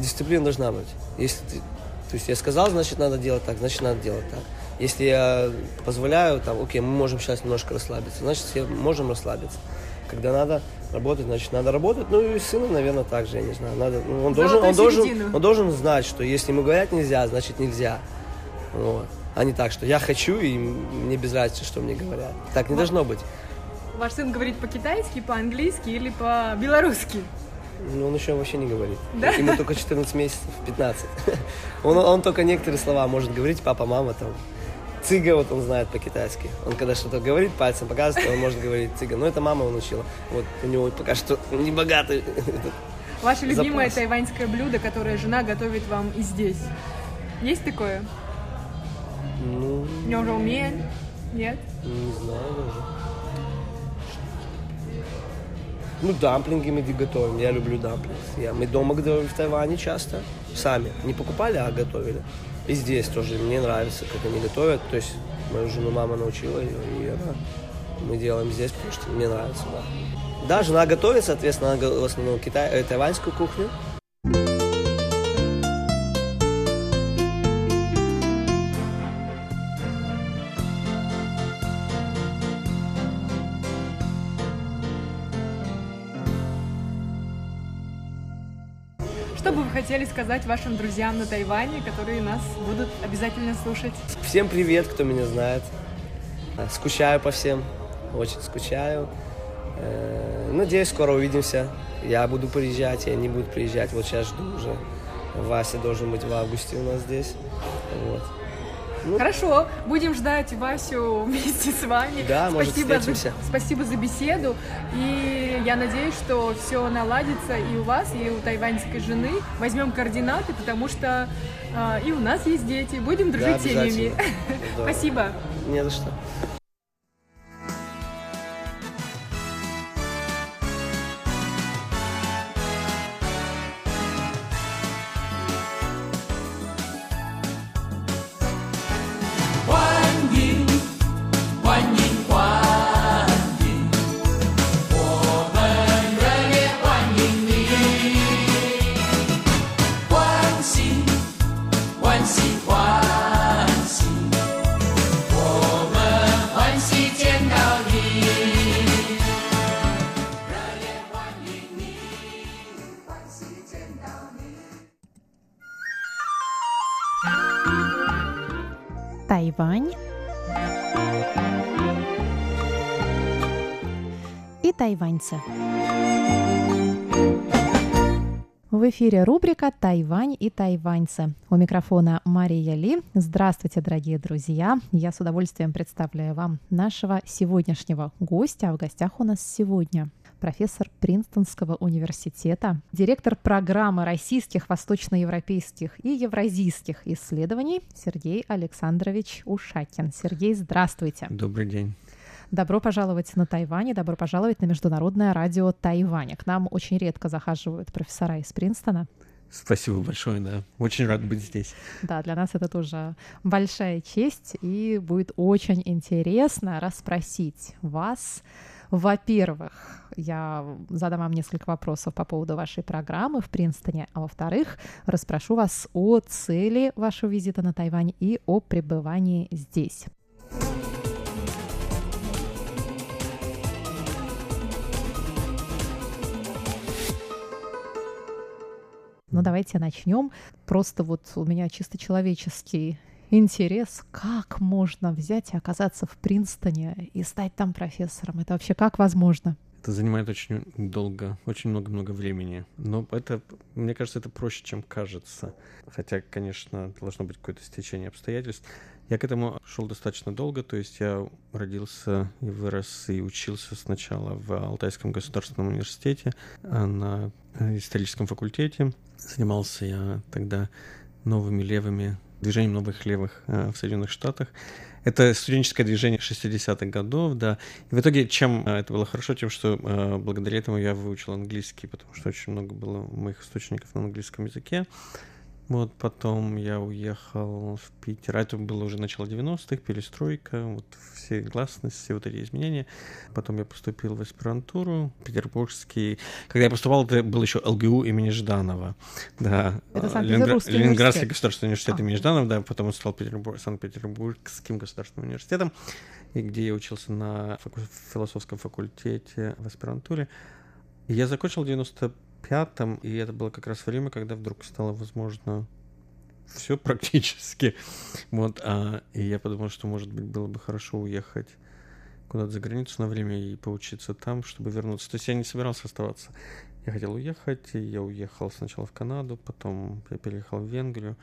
дисциплина должна быть. Если ты, то есть я сказал, значит, надо делать так, значит, надо делать так. Если я позволяю, там, окей, мы можем сейчас немножко расслабиться, значит, все можем расслабиться. Когда надо работать, значит, надо работать. Ну и сыну, наверное, так же, я не знаю. Надо, ну, он, должен, он, должен, он должен знать, что если ему говорят нельзя, значит нельзя. Вот. А не так, что я хочу, и мне без разницы, что мне говорят. Так не должно быть. Ваш сын говорит по-китайски, по-английски или по-белорусски? Ну, он еще вообще не говорит. Да? Ему только 14 месяцев, 15. Он, он только некоторые слова может говорить, папа, мама, там. Цыга вот он знает по-китайски. Он когда что-то говорит, пальцем показывает, он может говорить цыга. Но это мама его научила. Вот у него пока что не богатый. Ваше любимое Запас. тайваньское блюдо, которое жена готовит вам и здесь? Есть такое? Ну, Нёжоумен? Нет? не знаю даже. Ну, дамплинги мы готовим. Я люблю дамплинги. Я, мы дома готовим в Тайване часто. Сами. Не покупали, а готовили. И здесь тоже. Мне нравится, как они готовят. То есть мою жену мама научила ее, и она... мы делаем здесь, потому что мне нравится, да. Да, жена готовит, соответственно, она в основном китай, э, тайваньскую кухню. Сказать вашим друзьям на Тайване, которые нас будут обязательно слушать? Всем привет, кто меня знает. А, Скучаю по всем, очень скучаю. Э, Надеюсь, скоро увидимся. Я буду приезжать, и они будут приезжать. Вот сейчас жду уже. Вася должен быть в августе у нас здесь. Вот. Хорошо, будем ждать Васю вместе с вами. Да, может, спасибо, встретимся. за, спасибо за беседу. И я надеюсь, что все наладится и у вас, и у тайваньской жены. Возьмем координаты, потому что а, и у нас есть дети. Будем дружить Да, семьями. Да. Спасибо. Не за что. Тайваньцы. В эфире рубрика «Тайвань и тайваньцы». У микрофона Мария Ли. Здравствуйте, дорогие друзья. Я с удовольствием представляю вам нашего сегодняшнего гостя. А в гостях у нас сегодня профессор Принстонского университета, директор программы российских, восточноевропейских и евразийских исследований Сергей Александрович Ушакин. Сергей, здравствуйте. Добрый день. Добро пожаловать на Тайвань и добро пожаловать на Международное радио Тайваня. К нам очень редко захаживают профессора из Принстона. Спасибо большое, да. Очень рад быть здесь. Да, для нас это тоже большая честь, и будет очень интересно расспросить вас. Во-первых, я задам вам несколько вопросов по поводу вашей программы в Принстоне, а во-вторых, расспрошу вас о цели вашего визита на Тайвань и о пребывании здесь. Ну, давайте начнем. Просто вот у меня чисто человеческий интерес, как можно взять и оказаться в Принстоне и стать там профессором. Это вообще как возможно? Это занимает очень долго, очень много-много времени. Но это, мне кажется, это проще, чем кажется. Хотя, конечно, должно быть какое-то стечение обстоятельств. Я к этому шел достаточно долго, то есть я родился и вырос и учился сначала в Алтайском государственном университете а на историческом факультете. Занимался я тогда новыми левыми движением новых левых э, в Соединенных Штатах. Это студенческое движение 60-х годов, да. И в итоге, чем э, это было хорошо, тем, что э, благодаря этому я выучил английский, потому что очень много было моих источников на английском языке. Вот потом я уехал в Питер. А это было уже начало 90-х, перестройка, вот все гласности, все вот эти изменения. Потом я поступил в аспирантуру петербургский. Когда я поступал, это был еще ЛГУ имени Жданова. Да. Это Санкт-Петербургский Ленинградский государственный университет а. имени Жданова, да. Потом он стал Петербург, Санкт-Петербургским государственным университетом, и где я учился на факу- философском факультете в аспирантуре. Я закончил в 90 пятом, и это было как раз время, когда вдруг стало возможно все практически. Вот, а, и я подумал, что, может быть, было бы хорошо уехать куда-то за границу на время и поучиться там, чтобы вернуться. То есть я не собирался оставаться. Я хотел уехать, и я уехал сначала в Канаду, потом я переехал в Венгрию,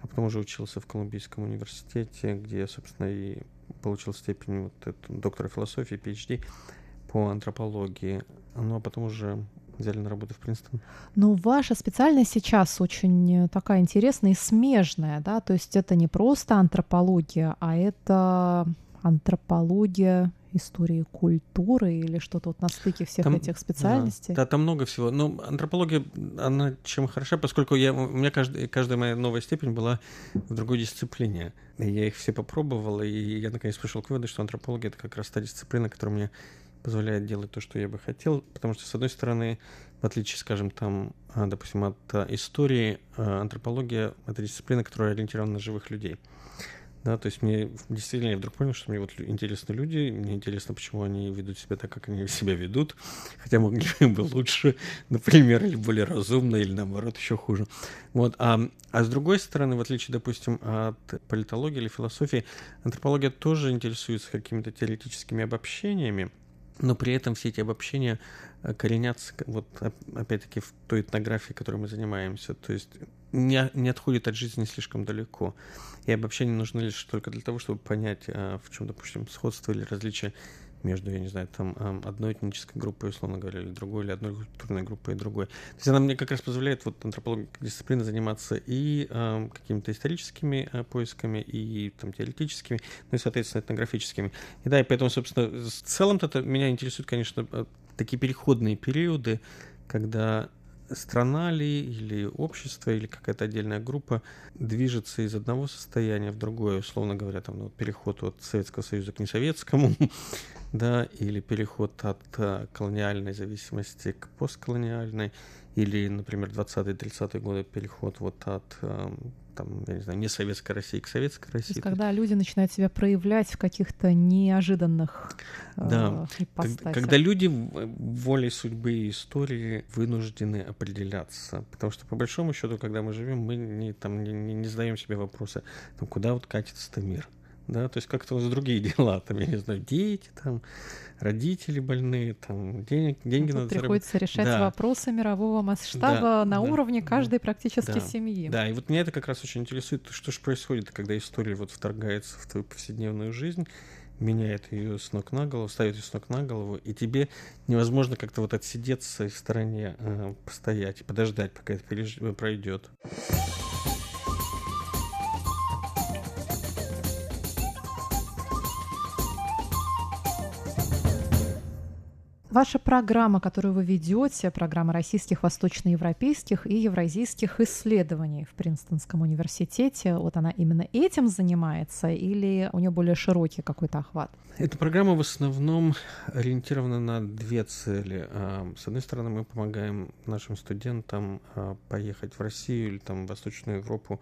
а потом уже учился в Колумбийском университете, где я, собственно, и получил степень вот эту, доктора философии, PhD по антропологии. Ну, а потом уже взяли на работу в Принстон? Ну, ваша специальность сейчас очень такая интересная и смежная, да, то есть это не просто антропология, а это антропология истории культуры или что-то вот на стыке всех там, этих специальностей? Да, да, там много всего. Но антропология, она чем хороша, поскольку я, у меня каждая, каждая моя новая степень была в другой дисциплине. Я их все попробовал, и я наконец пришел к выводу, что антропология — это как раз та дисциплина, которая мне позволяет делать то, что я бы хотел, потому что, с одной стороны, в отличие, скажем, там, а, допустим, от а, истории, а, антропология — это дисциплина, которая ориентирована на живых людей. Да, то есть мне действительно я вдруг понял, что мне вот интересны люди, мне интересно, почему они ведут себя так, как они себя ведут, хотя могли бы лучше, например, или более разумно, или наоборот еще хуже. Вот, а, а с другой стороны, в отличие, допустим, от политологии или философии, антропология тоже интересуется какими-то теоретическими обобщениями, но при этом все эти обобщения э, коренятся вот опять-таки в той этнографии, которой мы занимаемся, то есть не, не отходит от жизни слишком далеко. И обобщения нужны лишь только для того, чтобы понять, э, в чем, допустим, сходство или различие между, я не знаю, там одной этнической группой, условно говоря, или другой, или одной культурной группой и другой. То есть она мне как раз позволяет вот антропология дисциплина заниматься и э, какими-то историческими э, поисками, и там теоретическими, ну и, соответственно, этнографическими. И да, и поэтому, собственно, в целом-то меня интересует, конечно, э, такие переходные периоды, когда страна ли или общество или какая-то отдельная группа движется из одного состояния в другое, условно говоря, там ну, переход от Советского Союза к несоветскому, да, или переход от а, колониальной зависимости к постколониальной, или, например, 20-30-е годы переход вот от а, там, я не знаю, не советской России к советской России. То есть, когда люди начинают себя проявлять в каких-то неожиданных да. э, когда, когда люди волей судьбы и истории вынуждены определяться. Потому что, по большому счету, когда мы живем, мы не, там, не, не, задаем себе вопросы, там, куда вот катится мир да, то есть как-то у вас другие дела, там, я не знаю, дети, там, родители больные, там, денег, деньги Тут надо приходится заработать. решать Да. вопросы мирового масштаба Да, на да, уровне да, каждой практически Да, семьи. Да, и вот меня это как раз очень интересует, что же происходит, когда история вот вторгается в твою повседневную жизнь, меняет ее с ног на голову, ставит ее с ног на голову, и тебе невозможно как-то вот отсидеться в стороне, э, постоять и подождать, пока это переж- пройдет. Ваша программа, которую вы ведете, программа российских, восточноевропейских и евразийских исследований в Принстонском университете, вот она именно этим занимается или у нее более широкий какой-то охват? Эта программа в основном ориентирована на две цели. А, С одной стороны, мы помогаем нашим студентам а, поехать в Россию или там, в Восточную Европу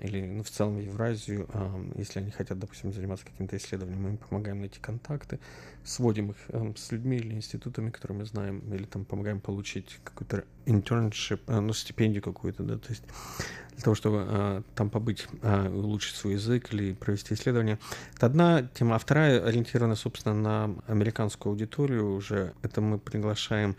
или ну, в целом Евразию, если они хотят, допустим, заниматься каким-то исследованием, мы им помогаем найти контакты, сводим их с людьми или институтами, которые мы знаем, или там помогаем получить какой-то internship, а, ну, стипендию какую-то, да, то есть для того, чтобы а, там побыть, а, улучшить свой язык или провести исследование. Это одна тема, а вторая ориентирована, собственно, на американскую аудиторию уже. Это мы приглашаем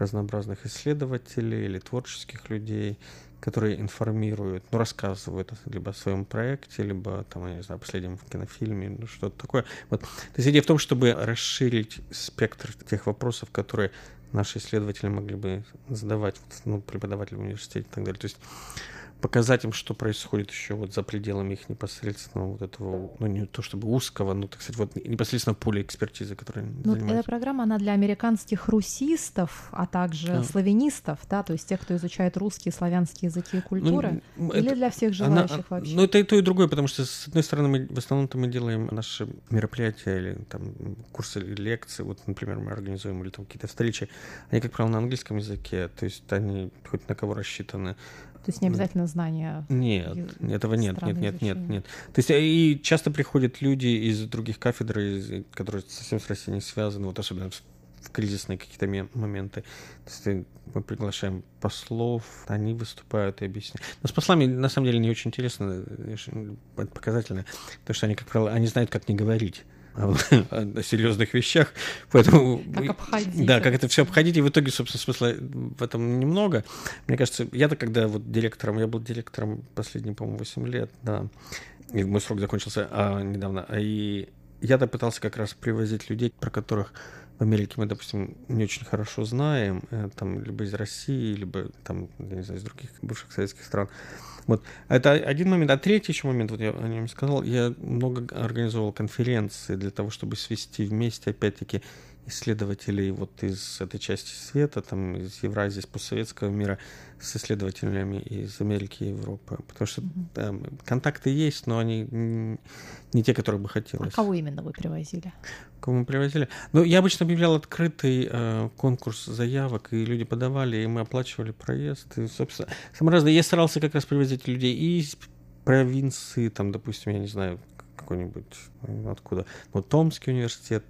разнообразных исследователей или творческих людей, которые информируют, ну, рассказывают либо о своем проекте, либо, там, я не знаю, о последнем кинофильме, ну, что-то такое. Вот. То есть идея в том, чтобы расширить спектр тех вопросов, которые наши исследователи могли бы задавать ну, преподавателям в университете и так далее. То есть показать им, что происходит еще вот за пределами их непосредственного вот этого, ну не то чтобы узкого, но, так сказать, вот непосредственно поле экспертизы, которое они Ну, эта занимаются. программа, она для американских русистов, а также Да. славянистов, да, то есть тех, кто изучает русские, славянские языки и культуры, Ну, или это- для всех Она- желающих вообще? Ну, это и то, и другое, потому что, с одной стороны, мы в основном-то мы делаем наши мероприятия или там курсы или лекции, вот, например, мы организуем или там какие-то встречи, они, как правило, на английском языке, то есть они хоть на кого рассчитаны. То есть не обязательно знание. Нет, этого нет, нет, нет, нет, нет. То есть э, и часто приходят люди из других кафедр, из- которые совсем с Россией не связаны, вот особенно в, кризисные какие-то ме- моменты. То есть э, мы приглашаем послов, они выступают и объясняют. Но с послами на самом деле не очень интересно, э, ш- это показательно, потому что они, как правило, они знают, как не говорить о, серьезных вещах, поэтому Как обходить да, как это все обходить, и в итоге, собственно, смысла в этом немного. Мне кажется, я-то когда вот директором, я был директором последние, по-моему, 8 лет, да, и мой срок закончился а, недавно, и я-то пытался как раз привозить людей, про которых в Америке мы, допустим, не очень хорошо знаем, э, там, либо из России, либо там, я не знаю, из других бывших советских стран. Вот. Это один момент. А третий еще момент, вот я о нем сказал, я много организовал конференции для того, чтобы свести вместе, опять-таки, исследователей вот из этой части света, там, из Евразии, из постсоветского мира, с исследователями из Америки и Европы. Потому что там контакты есть, но они не те, которые бы А хотелось. кого именно вы привозили? Кого мы привозили? Ну, я обычно объявлял открытый э, конкурс заявок, и люди подавали, и мы оплачивали проезд. И, собственно, самое разное. Я старался как раз привозить людей и из провинции, там, допустим, я не знаю, какой-нибудь, э, откуда, ну, Томский университет,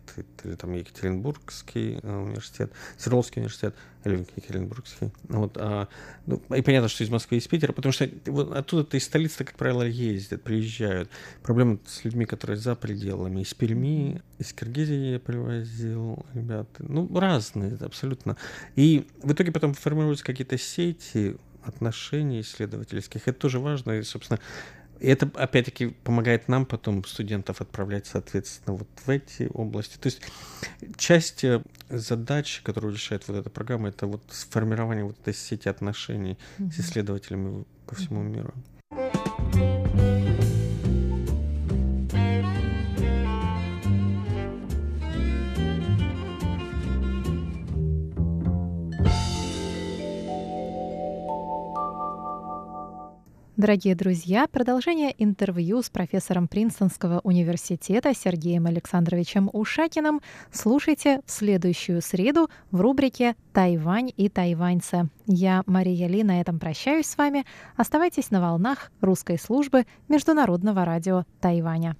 или там Екатеринбургский э, университет, Свердловский университет, или Екатеринбургский. Вот, а, ну, и понятно, что из Москвы и из Питера, потому что вот оттуда-то из столицы, как правило, ездят, приезжают. Проблема с людьми, которые за пределами. Из Перми, из Киргизии я привозил ребят. Ну, разные абсолютно. И в итоге потом формируются какие-то сети отношений исследовательских. Это тоже важно. И, собственно, и это, опять-таки, помогает нам потом студентов отправлять, соответственно, вот в эти области. То есть часть э, задач, которую решает вот эта программа, это вот сформирование вот этой сети отношений с исследователями по всему миру. Дорогие друзья, продолжение интервью с профессором Принстонского университета Сергеем Александровичем Ушакиным слушайте в следующую среду в рубрике «Тайвань и тайваньцы». Я, Мария Ли, на этом прощаюсь с вами. Оставайтесь на волнах русской службы Международного радио Тайваня.